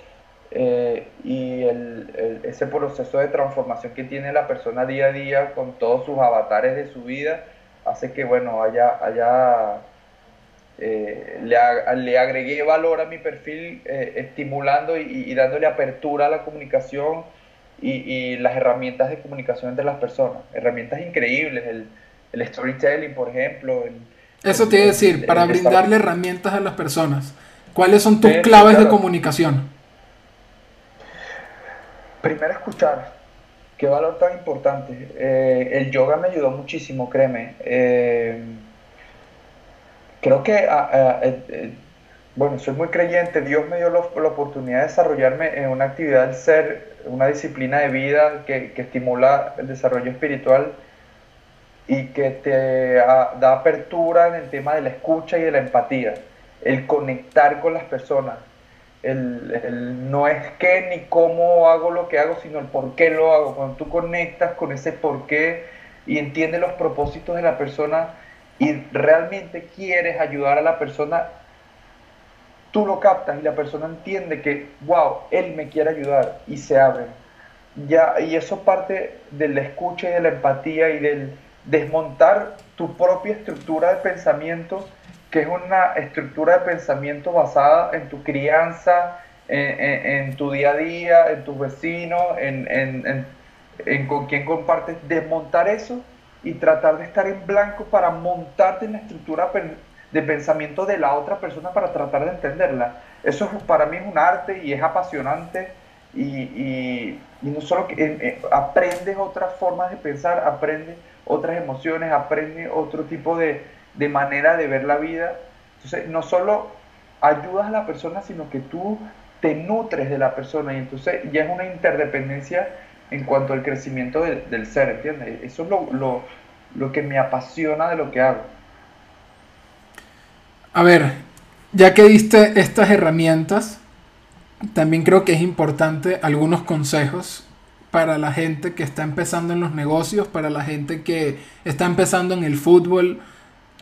eh, y el, ese proceso de transformación que tiene la persona día a día con todos sus avatares de su vida hace que, bueno, haya, haya eh, le, le, agregué valor a mi perfil estimulando y, dándole apertura a la comunicación y, y, las herramientas de comunicación entre las personas. Herramientas increíbles, el, el storytelling, por ejemplo. Eso te iba a decir, para brindarle herramientas a las personas. ¿Cuáles son tus claves de comunicación? Primero escuchar. Qué valor tan importante. Eh, el yoga me ayudó muchísimo, créeme. Eh, creo que, ah, ah, eh, bueno, soy muy creyente. Dios me dio la, oportunidad de desarrollarme en una actividad del ser, una disciplina de vida que, que estimula el desarrollo espiritual y que te ah, da apertura en el tema de la escucha y de la empatía el conectar con las personas. El, no es qué ni cómo hago lo que hago, sino el por qué lo hago. Cuando tú conectas con ese por qué y entiendes los propósitos de la persona y realmente quieres ayudar a la persona, tú lo captas y la persona entiende que, wow, él me quiere ayudar y se abre. Ya, y eso parte de la escucha y de la empatía y del desmontar tu propia estructura de pensamiento, que es una estructura de pensamiento basada en tu crianza, en, tu día a día, en tus vecinos, en, en, con quién compartes, desmontar eso y tratar de estar en blanco para montarte en la estructura de pensamiento de la otra persona para tratar de entenderla. Eso para mí es un arte y es apasionante y, y, no solo que eh, eh, aprendes otras formas de pensar, aprendes otras emociones, aprendes otro tipo de, de manera de ver la vida. Entonces, no solo ayudas a la persona, sino que tú te nutres de la persona y entonces ya es una interdependencia en cuanto al crecimiento del, ser, ¿entiendes? Eso es lo, lo, que me apasiona de lo que hago. A ver, ya que diste estas herramientas, también creo que es importante algunos consejos para la gente que está empezando en los negocios, para la gente que está empezando en el fútbol.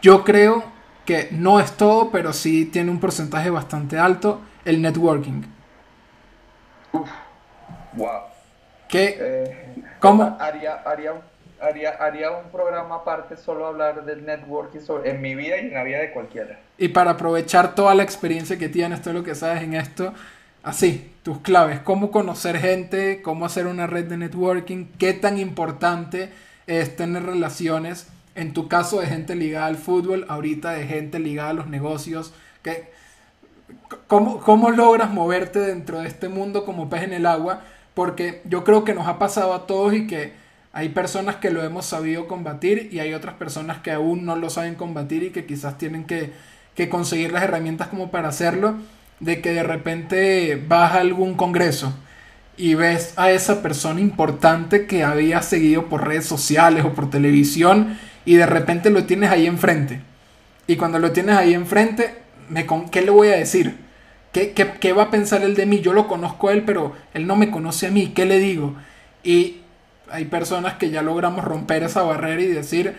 Yo creo que no es todo, pero sí tiene un porcentaje bastante alto el networking. Uf, wow. ¿Qué? Eh, ¿Cómo? Haría, haría, haría, haría, un programa aparte solo hablar del networking en mi vida y en la vida de cualquiera. Y para aprovechar toda la experiencia que tienes, todo lo que sabes en esto, así, tus claves, cómo conocer gente, cómo hacer una red de networking, qué tan importante es tener relaciones, en tu caso de gente ligada al fútbol, ahorita de gente ligada a los negocios, que ¿Cómo, logras moverte dentro de este mundo como pez en el agua? Porque yo creo que nos ha pasado a todos y que hay personas que lo hemos sabido combatir y hay otras personas que aún no lo saben combatir y que quizás tienen que, que conseguir las herramientas como para hacerlo. De que de repente vas a algún congreso y ves a esa persona importante que había seguido por redes sociales o por televisión y de repente lo tienes ahí enfrente. Y cuando lo tienes ahí enfrente, ¿qué le voy a decir? ¿Qué, ¿Qué, va a pensar él de mí? Yo lo conozco a él, pero él no me conoce a mí. ¿Qué le digo? Y hay personas que ya logramos romper esa barrera y decir,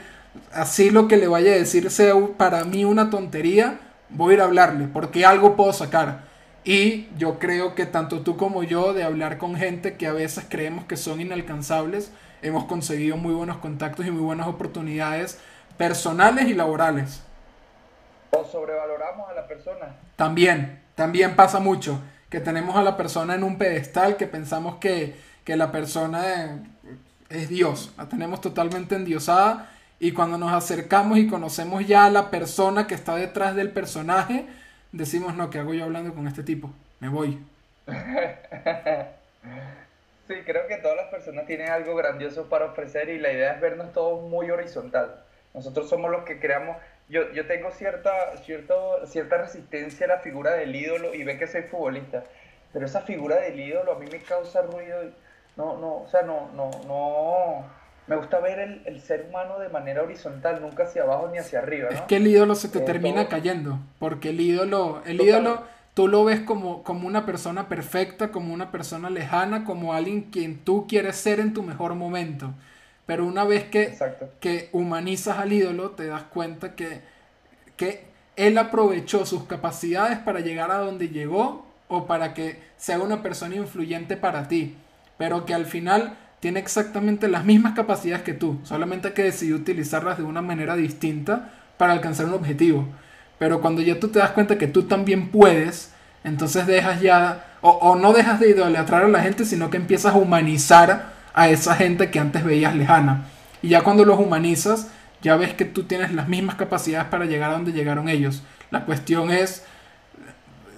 así lo que le vaya a decir sea para mí una tontería, voy a ir a hablarle, porque algo puedo sacar. Y yo creo que tanto tú como yo, de hablar con gente que a veces creemos que son inalcanzables, hemos conseguido muy buenos contactos y muy buenas oportunidades personales y laborales. O sobrevaloramos a la persona. También, también pasa mucho. Que tenemos a la persona en un pedestal que pensamos que, la persona es Dios. La tenemos totalmente endiosada. Y cuando nos acercamos y conocemos ya a la persona que está detrás del personaje, decimos, no, ¿qué hago yo hablando con este tipo? Me voy. <laughs> sí, creo que todas las personas tienen algo grandioso para ofrecer y la idea es vernos todos muy horizontal. Nosotros somos los que creamos, yo, yo tengo cierta, cierto, cierta resistencia a la figura del ídolo y ve que soy futbolista, pero esa figura del ídolo a mí me causa ruido. No, no, o sea, no, no, no. Me gusta ver el, el ser humano de manera horizontal, nunca hacia abajo ni hacia arriba. ¿no? Es que el ídolo se te eh, termina cayendo, porque el ídolo, el ídolo tú lo ves como, como una persona perfecta, como una persona lejana, como alguien quien tú quieres ser en tu mejor momento. Pero una vez que, que humanizas al ídolo, te das cuenta que, que él aprovechó sus capacidades para llegar a donde llegó o para que sea una persona influyente para ti. Pero que al final tiene exactamente las mismas capacidades que tú, solamente que decidió utilizarlas de una manera distinta para alcanzar un objetivo. Pero cuando ya tú te das cuenta que tú también puedes, entonces dejas ya, o, o no dejas de idolatrar a la gente, sino que empiezas a humanizar a esa gente que antes veías lejana. Y ya cuando los humanizas, ya ves que tú tienes las mismas capacidades para llegar a donde llegaron ellos. La cuestión es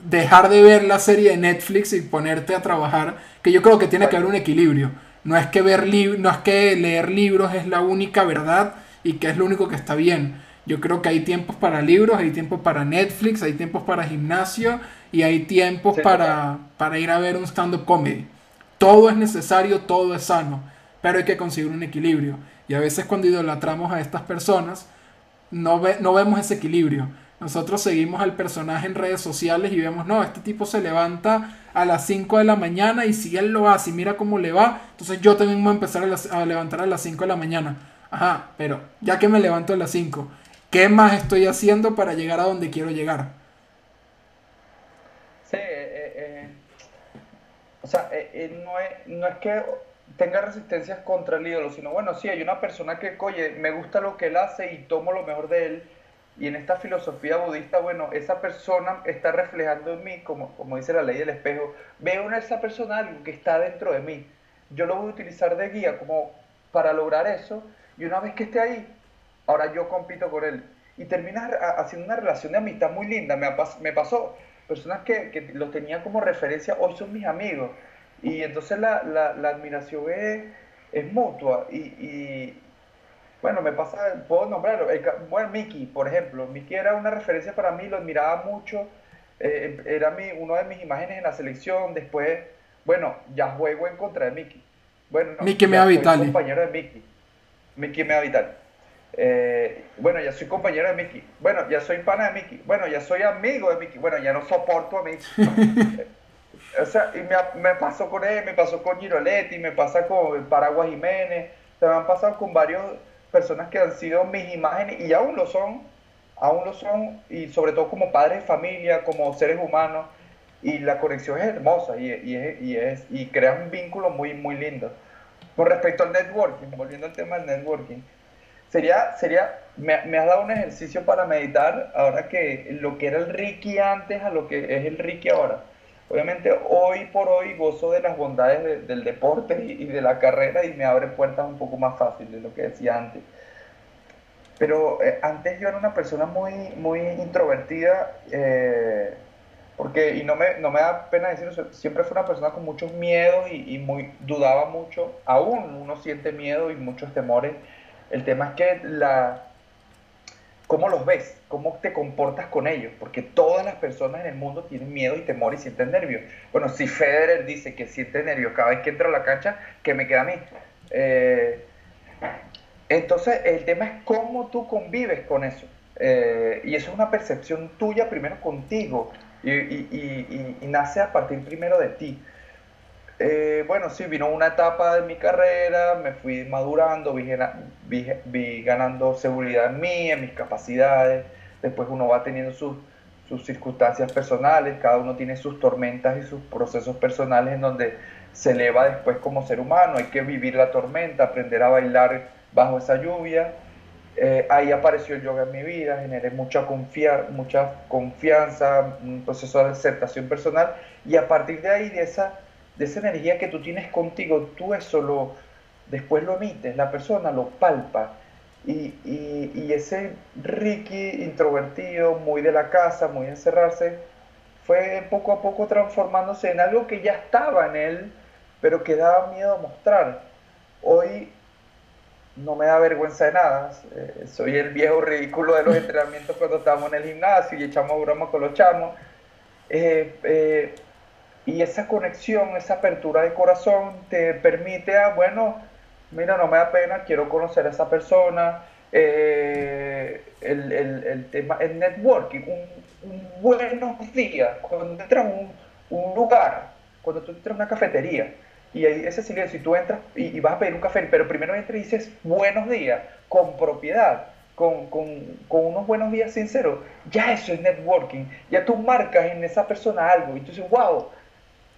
dejar de ver la serie de Netflix y ponerte a trabajar, que yo creo que tiene que haber un equilibrio. No es que ver no es que leer libros es la única verdad y que es lo único que está bien. Yo creo que hay tiempos para libros, hay tiempos para Netflix, hay tiempos para gimnasio y hay tiempos para, para ir a ver un stand-up comedy. Todo es necesario, todo es sano, pero hay que conseguir un equilibrio. Y a veces cuando idolatramos a estas personas, no, no vemos ese equilibrio. Nosotros seguimos al personaje en redes sociales y vemos, no, este tipo se levanta a las 5 de la mañana y si él lo hace y mira cómo le va, entonces yo también voy a empezar a, a levantar a las 5 de la mañana. Ajá, pero ya que me levanto a las 5, ¿qué más estoy haciendo para llegar a donde quiero llegar? o sea, eh, eh, no, es, no es que tenga resistencias contra el ídolo, sino bueno, sí, hay una persona que, oye, me gusta lo que él hace y tomo lo mejor de él. Y en esta filosofía budista, bueno, esa persona está reflejando en mí, como, como dice la ley del espejo, veo en esa persona algo que está dentro de mí. Yo lo voy a utilizar de guía como para lograr eso. Y una vez que esté ahí, ahora yo compito con él. Y terminas haciendo una relación de amistad muy linda. Me, me pasó, personas que, que los tenía como referencia, hoy son mis amigos y entonces la, la, la admiración es, es mutua. Y, y, bueno, me pasa, puedo nombrarlo. bueno, Mickey, por ejemplo. Mickey era una referencia para mí, lo admiraba mucho. Eh, era mi, uno de mis imágenes en la selección. Después, bueno, ya juego en contra de Mickey. Bueno, no, Mickey me soy compañero de Mickey. Mickey me Vitali. Eh, bueno, ya soy compañero de Mickey. Bueno, ya soy pana de Mickey. Bueno, ya soy amigo de Mickey. Bueno, ya no soporto a Mickey. <laughs> O sea, y me, me, pasó con él, me pasó con Giroletti, me pasa con Paraguas Jiménez, se me han pasado con varias personas que han sido mis imágenes y aún lo son, aún lo son, y sobre todo como padres de familia, como seres humanos, y la conexión es hermosa y, y, es, y, es, y crea un vínculo muy, muy lindo. Con respecto al networking, volviendo al tema del networking, sería, sería me, me has dado un ejercicio para meditar ahora que lo que era el Ricky antes a lo que es el Ricky ahora Obviamente hoy por hoy gozo de las bondades del deporte y, de la carrera y me abre puertas un poco más fáciles de lo que decía antes. Pero eh, antes yo era una persona muy, muy introvertida, eh, porque, y no me, no me da pena decirlo, siempre fue una persona con muchos miedos y, y, muy, dudaba mucho. Aún uno siente miedo y muchos temores. El tema es que la, cómo los ves, cómo te comportas con ellos, porque todas las personas en el mundo tienen miedo y temor y sienten nervios. Bueno, si Federer dice que siente nervios cada vez que entra a la cancha, ¿qué me queda a mí? Eh, entonces, el tema es cómo tú convives con eso. Eh, y eso es una percepción tuya primero contigo y, y, y nace a partir primero de ti. Eh, bueno, sí, vino una etapa de mi carrera, me fui madurando, vi, ganando seguridad en mí, en mis capacidades. Después uno va teniendo sus, circunstancias personales, cada uno tiene sus tormentas y sus procesos personales en donde se eleva después como ser humano. Hay que vivir la tormenta, aprender a bailar bajo esa lluvia. Eh, ahí apareció el yoga en mi vida, generé mucha, mucha confianza, un proceso de aceptación personal y a partir de ahí, de esa de esa energía que tú tienes contigo, tú eso lo, después lo emites, la persona lo palpa. Y, y, ese Ricky introvertido, muy de la casa, muy encerrarse, fue poco a poco transformándose en algo que ya estaba en él, pero que daba miedo a mostrar. Hoy no me da vergüenza de nada. Eh, soy el viejo ridículo de los <laughs> entrenamientos cuando estamos en el gimnasio y echamos broma con los chamos. Eh, eh, y esa conexión, esa apertura de corazón te permite a, bueno, mira, no me da pena, quiero conocer a esa persona. Eh, el, el, el, tema, el networking, un, buenos días, cuando entras a un, un, lugar, cuando tú entras a una cafetería y hay ese silencio y tú entras y, y, vas a pedir un café, pero primero entras y dices buenos días, con propiedad, con, con, con, unos buenos días sinceros, ya eso es networking, ya tú marcas en esa persona algo y tú dices, wow,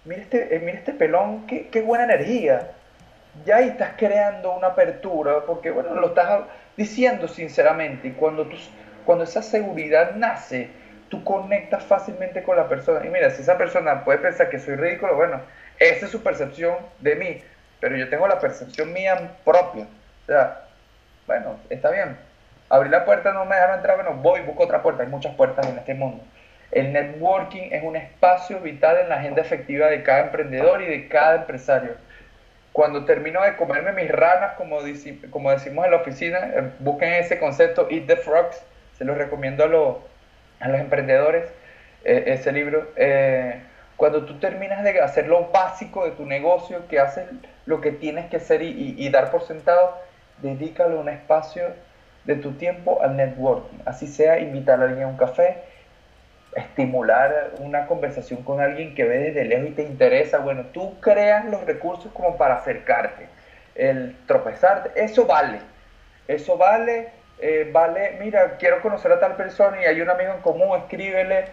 mira este, eh, este pelón, qué, qué, buena energía. Ya ahí estás creando una apertura, porque bueno, lo estás diciendo sinceramente, y cuando, tú, cuando esa seguridad nace, tú conectas fácilmente con la persona. Y mira, si esa persona puede pensar que soy ridículo, bueno, esa es su percepción de mí, pero yo tengo la percepción mía propia. O sea, bueno, está bien. Abrir la puerta no me dejaron entrar, bueno, voy, busco otra puerta. Hay muchas puertas en este mundo. El networking es un espacio vital en la agenda efectiva de cada emprendedor y de cada empresario. Cuando termino de comerme mis ranas, como, decimos en la oficina, eh, busquen ese concepto, Eat the Frogs, se los recomiendo a, a los emprendedores, eh, ese libro. Eh, cuando tú terminas de hacer lo básico de tu negocio, que haces lo que tienes que hacer y, y dar por sentado, dedícalo un espacio de tu tiempo al networking. Así sea invitar a alguien a un café, estimular una conversación con alguien que ve desde lejos y te interesa, bueno, tú creas los recursos como para acercarte, el tropezarte, eso vale, eso vale, eh, vale, mira, quiero conocer a tal persona y hay un amigo en común, escríbele,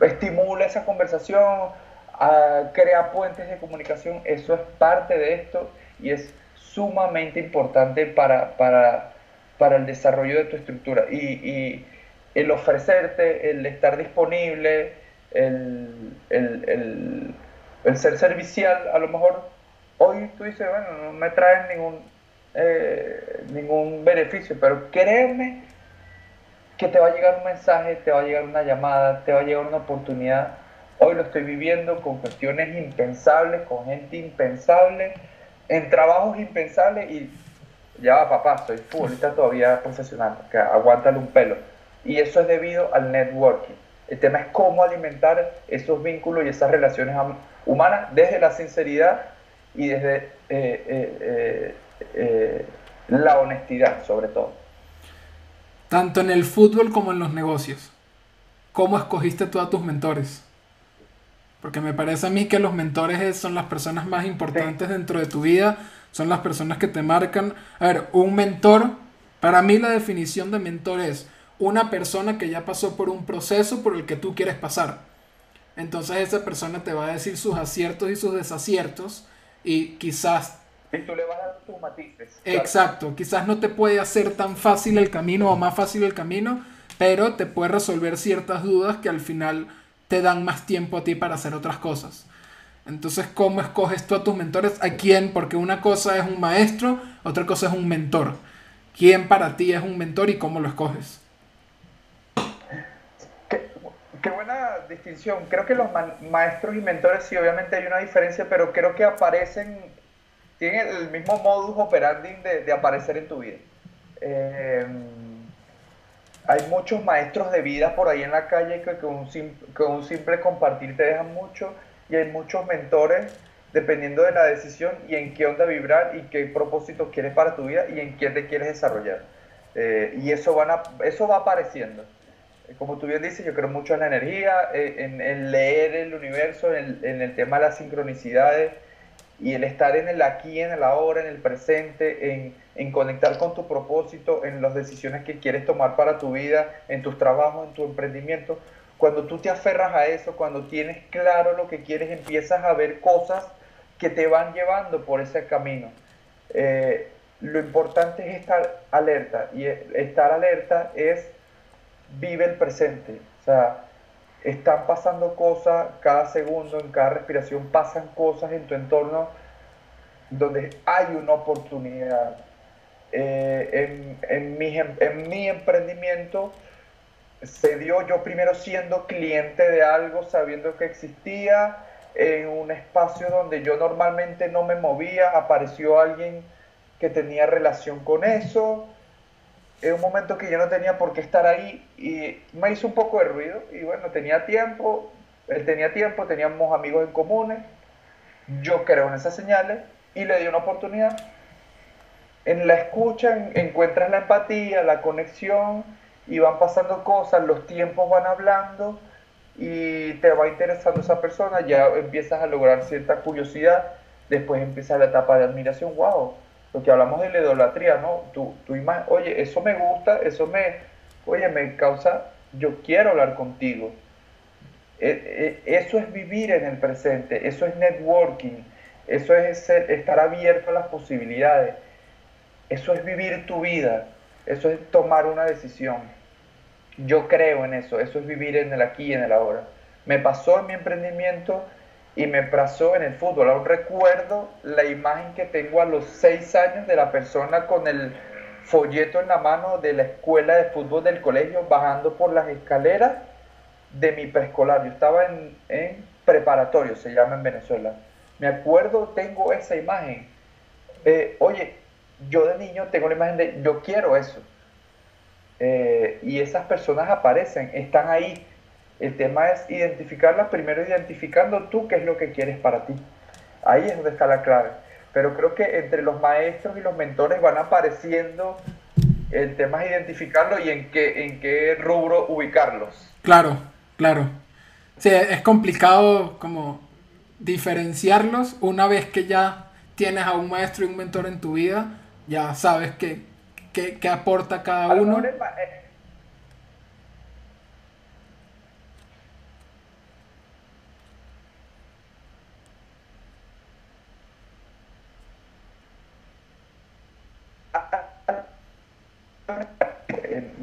estimula esa conversación, a crear puentes de comunicación, eso es parte de esto y es sumamente importante para, para, para el desarrollo de tu estructura. Y, el ofrecerte, el estar disponible, el, el, el, ser servicial, a lo mejor hoy tú dices, bueno, no me traen ningún, eh, ningún beneficio, pero créeme que te va a llegar un mensaje, te va a llegar una llamada, te va a llegar una oportunidad. Hoy lo estoy viviendo con cuestiones impensables, con gente impensable, en trabajos impensables y ya va papá, soy futbolista todavía profesional, que aguántale un pelo. Y eso es debido al networking. El tema es cómo alimentar esos vínculos y esas relaciones humanas desde la sinceridad y desde eh, eh, eh, la honestidad, sobre todo. Tanto en el fútbol como en los negocios. ¿Cómo escogiste tú a tus mentores? Porque me parece a mí que los mentores son las personas más importantes dentro de tu vida, son las personas que te marcan. A ver, un mentor, para mí la definición de mentor es una persona que ya pasó por un proceso por el que tú quieres pasar. Entonces esa persona te va a decir sus aciertos y sus desaciertos y quizás... Y tú le vas a dar tus matices. Exacto, quizás no te puede hacer tan fácil el camino o más fácil el camino, pero te puede resolver ciertas dudas que al final te dan más tiempo a ti para hacer otras cosas. Entonces, ¿cómo escoges tú a tus mentores? ¿A quién? Porque una cosa es un maestro, otra cosa es un mentor. ¿Quién para ti es un mentor y cómo lo escoges? Qué, buena distinción. Creo que los maestros y mentores sí, obviamente hay una diferencia, pero creo que aparecen, tienen el mismo modus operandi de, aparecer en tu vida. Eh, hay muchos maestros de vida por ahí en la calle que con un, simple, compartir te dejan mucho y hay muchos mentores dependiendo de la decisión y en qué onda vibrar y qué propósito quieres para tu vida y en quién te quieres desarrollar. Eh, y eso, van a, eso va apareciendo. Como tú bien dices, yo creo mucho en la energía, eh, en, leer el universo, en, en, el tema de las sincronicidades y el estar en el aquí, en el ahora, en el presente, en en conectar con tu propósito, en las decisiones que quieres tomar para tu vida, en tus trabajos, en tu emprendimiento. Cuando tú te aferras a eso, cuando tienes claro lo que quieres, empiezas a ver cosas que te van llevando por ese camino. Eh, lo importante es estar alerta y estar alerta es vive el presente. O sea, están pasando cosas cada segundo, en cada respiración pasan cosas en tu entorno donde hay una oportunidad, eh, em, en mi emprendimiento se dio yo primero siendo cliente de algo, sabiendo que existía, en un espacio donde yo normalmente no me movía, apareció alguien que tenía relación con eso, en un momento que yo no tenía por qué estar ahí y me hizo un poco de ruido y bueno, tenía tiempo, él tenía tiempo, teníamos amigos en comunes, yo creo en esas señales y le di una oportunidad. En la escucha encuentras la empatía, la conexión y van pasando cosas, los tiempos van hablando y te va interesando esa persona, ya empiezas a lograr cierta curiosidad, después empieza la etapa de admiración, wow, lo que hablamos de la idolatría, ¿no? Tu imagen, oye, eso me gusta, eso me, oye, me causa, yo quiero hablar contigo. E, e, eso es vivir en el presente, eso es networking, eso es estar abierto a las posibilidades eso es vivir tu vida, eso es tomar una decisión. Yo creo en eso, eso es vivir en el aquí y en el ahora. Me pasó en mi emprendimiento y me pasó en el fútbol. Aún recuerdo la imagen que tengo a los seis años de la persona con el folleto en la mano de la escuela de fútbol del colegio bajando por las escaleras de mi preescolar. Yo estaba en, en preparatorio, se llama en Venezuela. Me acuerdo, tengo esa imagen. Eh, oye, yo de niño tengo la imagen de yo quiero eso. Eh, y esas personas aparecen, están ahí. El tema es identificarlas, primero identificando tú qué es lo que quieres para ti. Ahí es donde está la clave. Pero creo que entre los maestros y los mentores van apareciendo, el tema es identificarlo y en qué, en qué rubro ubicarlos. Claro, claro. Sí, es complicado como diferenciarlos una vez que ya tienes a un maestro y un mentor en tu vida ya sabes qué, qué, aporta cada uno. Eh,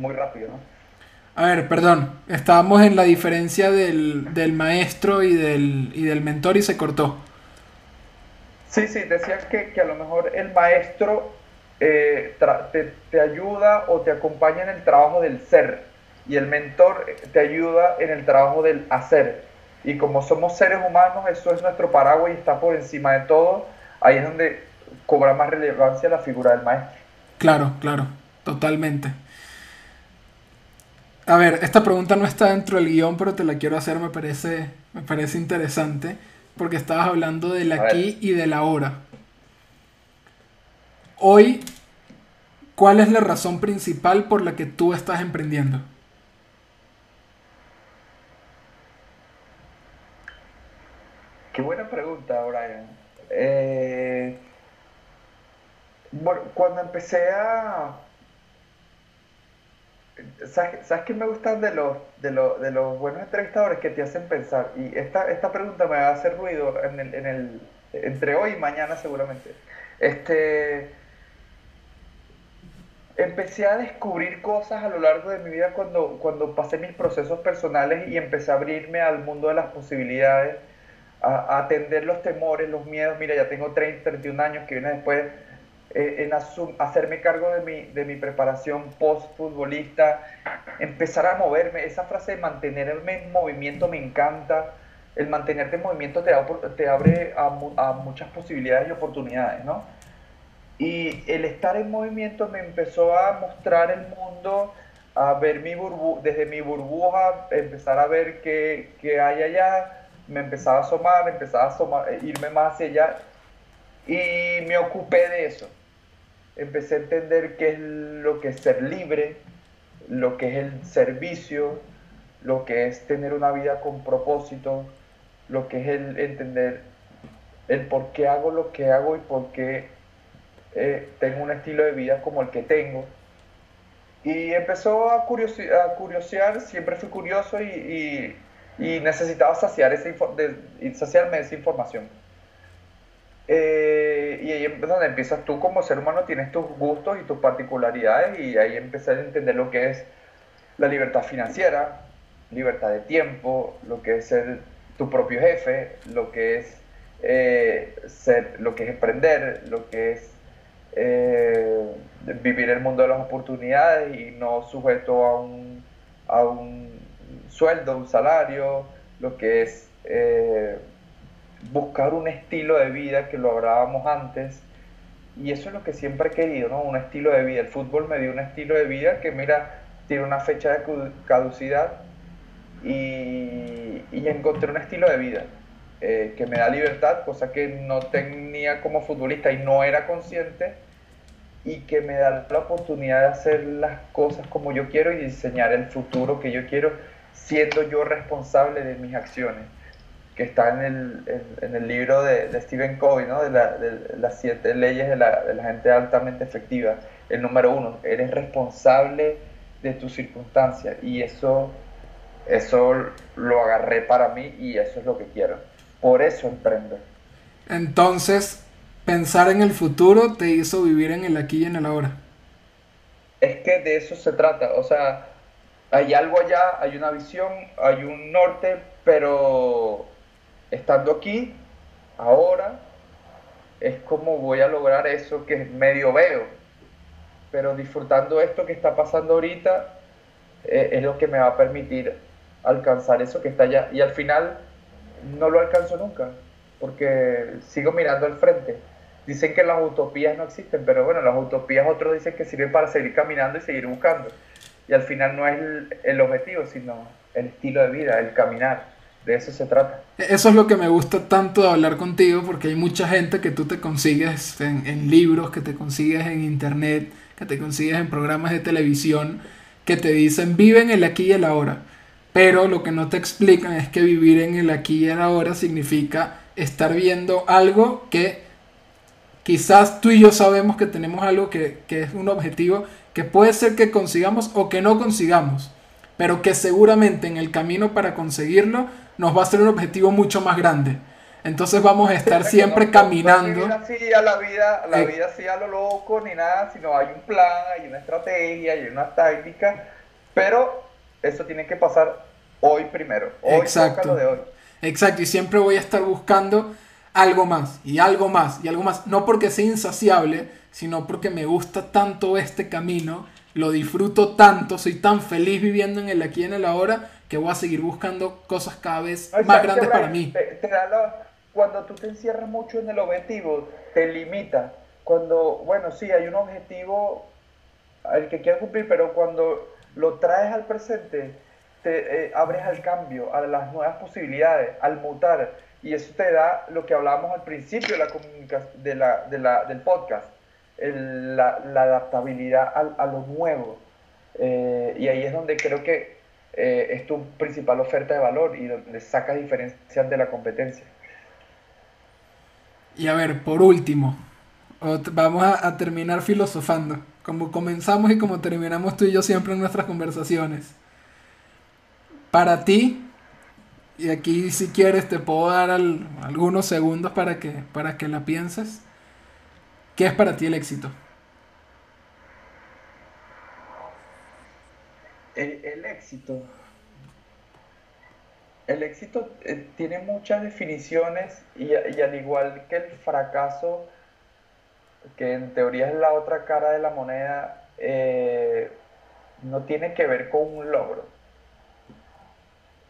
muy rápido, ¿no? A ver, perdón, estábamos en la diferencia del, del maestro y del, y del mentor y se cortó. Sí, sí, decías que, que a lo mejor el maestro eh, te, te, ayuda o te acompaña en el trabajo del ser y el mentor te ayuda en el trabajo del hacer. Y como somos seres humanos, eso es nuestro paraguas y está por encima de todo. Ahí es donde cobra más relevancia la figura del maestro. Claro, claro, totalmente. A ver, esta pregunta no está dentro del guion, pero te la quiero hacer, me parece, me parece interesante, porque estabas hablando del aquí y del ahora. Hoy, ¿cuál es la razón principal por la que tú estás emprendiendo? Qué buena pregunta, Brian. Eh, bueno, cuando empecé a... ¿Sabes, ¿Sabes qué me gustan de los, de, los, de los buenos entrevistadores que te hacen pensar? Y esta, esta pregunta me va a hacer ruido en el, en el, entre hoy y mañana seguramente. Este, empecé a descubrir cosas a lo largo de mi vida cuando, cuando pasé mis procesos personales y empecé a abrirme al mundo de las posibilidades, a, atender los temores, los miedos. Mira, ya tengo 30, 31 años que viene después en hacerme cargo de mi, de mi preparación post-futbolista, empezar a moverme. Esa frase de mantenerme en movimiento me encanta. El mantenerte en movimiento te, te abre a, muchas posibilidades y oportunidades, ¿no? Y el estar en movimiento me empezó a mostrar el mundo, a ver mi burbu desde mi burbuja, empezar a ver qué, qué, hay allá, me empezaba a asomar, empezaba a eh, irme más hacia allá y me ocupé de eso. Empecé a entender qué es lo que es ser libre, lo que es el servicio, lo que es tener una vida con propósito, lo que es el entender el por qué hago lo que hago y por qué eh, tengo un estilo de vida como el que tengo. Y empezó a, a curiosear, siempre fui curioso y, y, necesitaba saciar esa de, saciarme esa información. Eh, y ahí es donde empiezas tú como ser humano, tienes tus gustos y tus particularidades y ahí empecé a entender lo que es la libertad financiera, libertad de tiempo, lo que es ser tu propio jefe, lo que es eh, ser, lo que es emprender, lo que es eh, vivir el mundo de las oportunidades y no sujeto a un, a un sueldo, un salario, lo que es buscar un estilo de vida que lo hablábamos antes. Y eso es lo que siempre he querido, ¿no? Un estilo de vida. El fútbol me dio un estilo de vida que, mira, tiene una fecha de caducidad y, encontré un estilo de vida. Eh, que me da libertad, cosa que no tenía como futbolista y no era consciente, y que me da la oportunidad de hacer las cosas como yo quiero y diseñar el futuro que yo quiero, siendo yo responsable de mis acciones, que está en el, en, el libro de, de, Stephen Covey, ¿no? de, de, las siete leyes de la, de la gente altamente efectiva. El número uno, eres responsable de tus circunstancias y eso, eso lo agarré para mí y eso es lo que quiero. Por eso emprendo. Entonces, pensar en el futuro te hizo vivir en el aquí y en el ahora. Es que de eso se trata, o sea, hay algo allá, hay una visión, hay un norte, pero estando aquí, ahora, es como voy a lograr eso que medio veo, pero disfrutando esto que está pasando ahorita, eh, es lo que me va a permitir alcanzar eso que está allá. Y al final no lo alcanzo nunca, porque sigo mirando al frente dicen que las utopías no existen, pero bueno, las utopías otros dicen que sirven para seguir caminando y seguir buscando. Y al final no es el, objetivo, sino el estilo de vida, el caminar. De eso se trata. Eso es lo que me gusta tanto de hablar contigo, porque hay mucha gente que tú te consigues en, libros, que te consigues en internet, que te consigues en programas de televisión, que te dicen vive en el aquí y el ahora. Pero lo que no te explican es que vivir en el aquí y el ahora significa estar viendo algo que Quizás tú y yo sabemos que tenemos algo que, es un objetivo que puede ser que consigamos o que no consigamos, pero que seguramente en el camino para conseguirlo nos va a ser un objetivo mucho más grande. Entonces vamos a estar siempre caminando. No así a la vida, a la eh. vida así a lo loco ni nada, sino hay un plan, hay una estrategia, hay una táctica, pero eso tiene que pasar hoy primero. Hoy Exacto. Lo de hoy. Exacto, y siempre voy a estar buscando algo más y algo más y algo más. No porque sea insaciable, sino porque me gusta tanto este camino, lo disfruto tanto, soy tan feliz viviendo en el aquí y en el ahora que voy a seguir buscando cosas cada vez más grandes para mí. cuando tú te encierras mucho en el objetivo, te limita. Cuando, bueno, sí, hay un objetivo al que quieres cumplir, pero cuando lo traes al presente, te eh, abres al cambio, a las nuevas posibilidades, al mutar. Y eso te da lo que hablábamos al principio de la de la, de la, del podcast, la, la, adaptabilidad a, a lo nuevo. Eh, y ahí es donde creo que eh, es tu principal oferta de valor y donde sacas diferencias de la competencia. Y a ver, por último, vamos a, terminar filosofando, como comenzamos y como terminamos tú y yo siempre en nuestras conversaciones. Para ti, y aquí si quieres te puedo dar algunos segundos para que, para que la pienses. ¿Qué es para ti el éxito? El, éxito. El éxito eh, tiene muchas definiciones y, al igual que el fracaso, que en teoría es la otra cara de la moneda, eh, no tiene que ver con un logro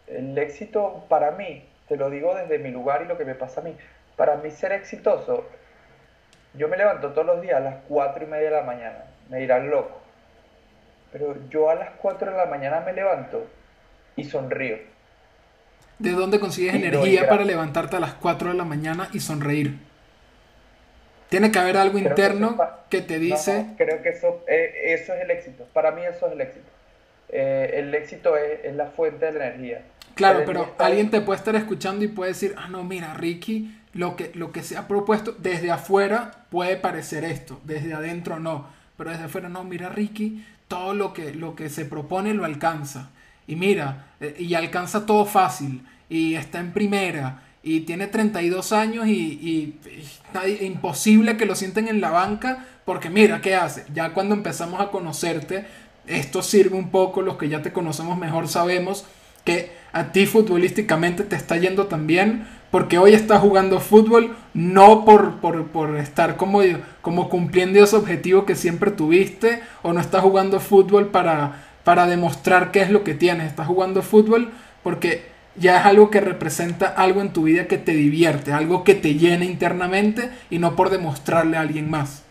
el éxito para mí, te lo digo desde mi lugar y lo que me pasa a mí, para mí ser exitoso, yo me levanto todos los días a las 4 y media de la mañana, me dirán loco, pero yo a las 4 de la mañana me levanto y sonrío. ¿De dónde consigues energía para levantarte a las 4 de la mañana y sonreír? Tiene que haber algo interno que, te dice... creo que eso, eh, eso es el éxito. Para mí eso es el éxito. Eh, el éxito es, es, la fuente de la energía. Claro, pero alguien te puede estar escuchando y puede decir, ah, no, mira, Ricky, lo que, lo que se ha propuesto desde afuera puede parecer esto, desde adentro no, pero desde afuera no, mira, Ricky, todo lo que, lo que se propone lo alcanza. Y mira, eh, y alcanza todo fácil, y está en primera, y tiene 32 años y, y, imposible que lo sienten en la banca, porque mira, ¿qué hace? Ya cuando empezamos a conocerte, esto sirve un poco, los que ya te conocemos mejor sabemos que a ti futbolísticamente te está yendo también porque hoy estás jugando fútbol no por, por, estar como, como cumpliendo ese objetivo que siempre tuviste o no estás jugando fútbol para, para demostrar qué es lo que tienes, estás jugando fútbol porque ya es algo que representa algo en tu vida que te divierte, algo que te llena internamente y no por demostrarle a alguien más.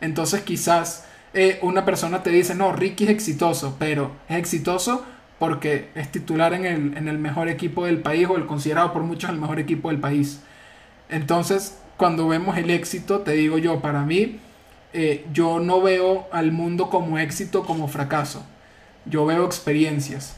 Entonces quizás eh, una persona te dice, no, Ricky es exitoso, pero es exitoso porque es titular en el, mejor equipo del país o el considerado por muchos el mejor equipo del país. Entonces, cuando vemos el éxito, te digo yo, para mí, eh, yo no veo al mundo como éxito, como fracaso. Yo veo experiencias.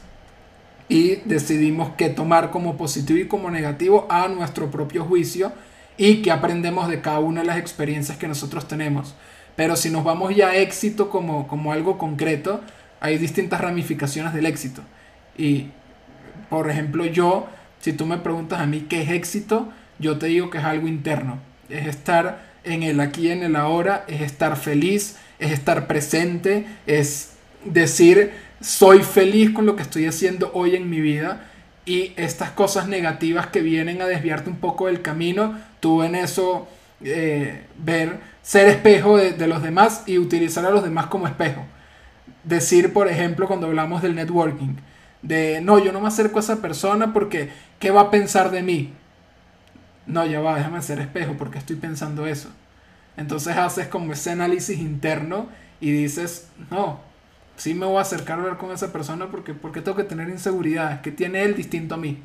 Y decidimos qué tomar como positivo y como negativo a nuestro propio juicio y que aprendemos de cada una de las experiencias que nosotros tenemos. Pero si nos vamos ya a éxito como, como algo concreto, hay distintas ramificaciones del éxito. Y, por ejemplo, yo, si tú me preguntas a mí qué es éxito, yo te digo que es algo interno. Es estar en el aquí, en el ahora, es estar feliz, es estar presente, es decir, soy feliz con lo que estoy haciendo hoy en mi vida. Y estas cosas negativas que vienen a desviarte un poco del camino, tú en eso eh, ver, ser espejo de, de los demás y utilizar a los demás como espejo decir, por ejemplo, cuando hablamos del networking, de no, yo no me acerco a esa persona porque, ¿qué va a pensar de mí? No, ya va, déjame ser espejo porque estoy pensando eso. Entonces haces como ese análisis interno y dices, no, sí me voy a acercar a hablar con esa persona porque, porque tengo que tener inseguridades, que tiene él distinto a mí.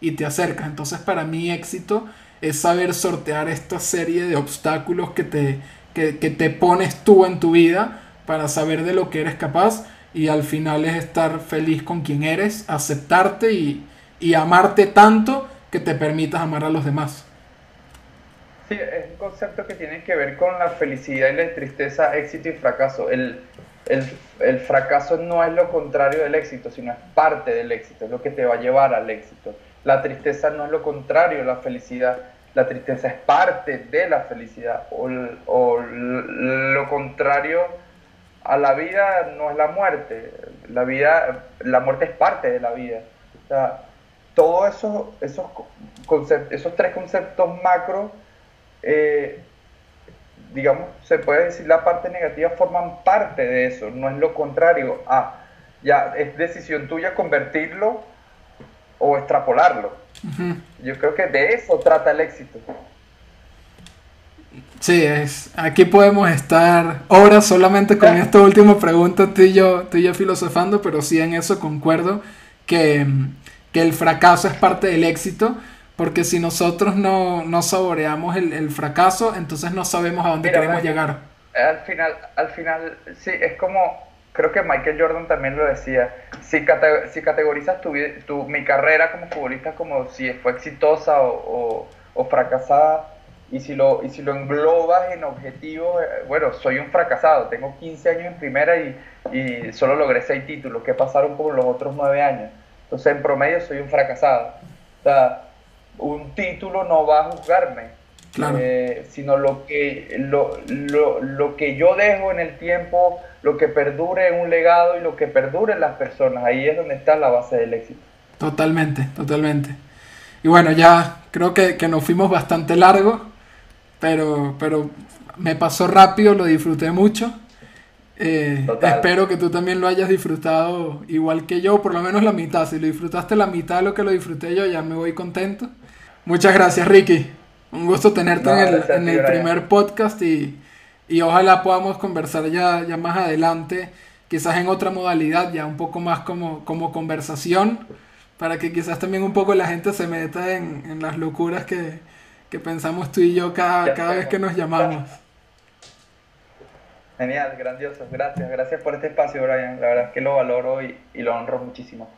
Y te acercas. Entonces para mí éxito es saber sortear esta serie de obstáculos que te, que, que te pones tú en tu vida para saber de lo que eres capaz y al final es estar feliz con quien eres, aceptarte y, amarte tanto que te permitas amar a los demás. Sí, es un concepto que tiene que ver con la felicidad y la tristeza, éxito y fracaso. El, el, fracaso no es lo contrario del éxito, sino es parte del éxito, es lo que te va a llevar al éxito. La tristeza no es lo contrario, la felicidad. la tristeza es parte de la felicidad, o, lo contrario a la vida no es la muerte, la vida, la muerte es parte de la vida. O sea, todos esos, esos, esos tres conceptos macro, eh, digamos, se puede decir la parte negativa, forman parte de eso, no es lo contrario a, ya es decisión tuya convertirlo o extrapolarlo. Yo creo que de eso trata el éxito. Sí, es. Aquí podemos estar horas solamente con <laughs> esta última pregunta, tú y yo, tú y yo filosofando, pero sí en eso concuerdo que, el fracaso es parte del éxito, porque si nosotros no, no saboreamos el, fracaso, entonces no sabemos a dónde queremos llegar. Al final, al final, sí, es como creo que Michael Jordan también lo decía, si, si categorizas tu, tu, mi carrera como futbolista como si fue exitosa o, o, fracasada, y si, lo, y si lo englobas en objetivos, eh, bueno, soy un fracasado, tengo 15 años en primera y, y solo logré 6 títulos, ¿qué pasaron con los otros 9 años? Entonces en promedio soy un fracasado. O sea, un título no va a juzgarme, eh, sino lo que, lo, lo, lo, que yo dejo en el tiempo, lo que perdure en un legado y lo que perdure en las personas. Ahí es donde está la base del éxito. Totalmente, totalmente. Y bueno, ya creo que, que nos fuimos bastante largo, pero, pero me pasó rápido, lo disfruté mucho. Eh, espero que tú también lo hayas disfrutado igual que yo, por lo menos la mitad. Si lo disfrutaste la mitad de lo que lo disfruté yo, ya me voy contento. Muchas gracias, Ricky. Un gusto tenerte en el, primer podcast y, ojalá podamos conversar ya, ya más adelante, quizás en otra modalidad, ya un poco más como, como conversación, para que quizás también un poco la gente se meta en, las locuras que, pensamos tú y yo cada, cada vez que nos llamamos. Genial, grandioso, gracias, gracias por este espacio, Brian. La verdad es que lo valoro y, y lo honro muchísimo.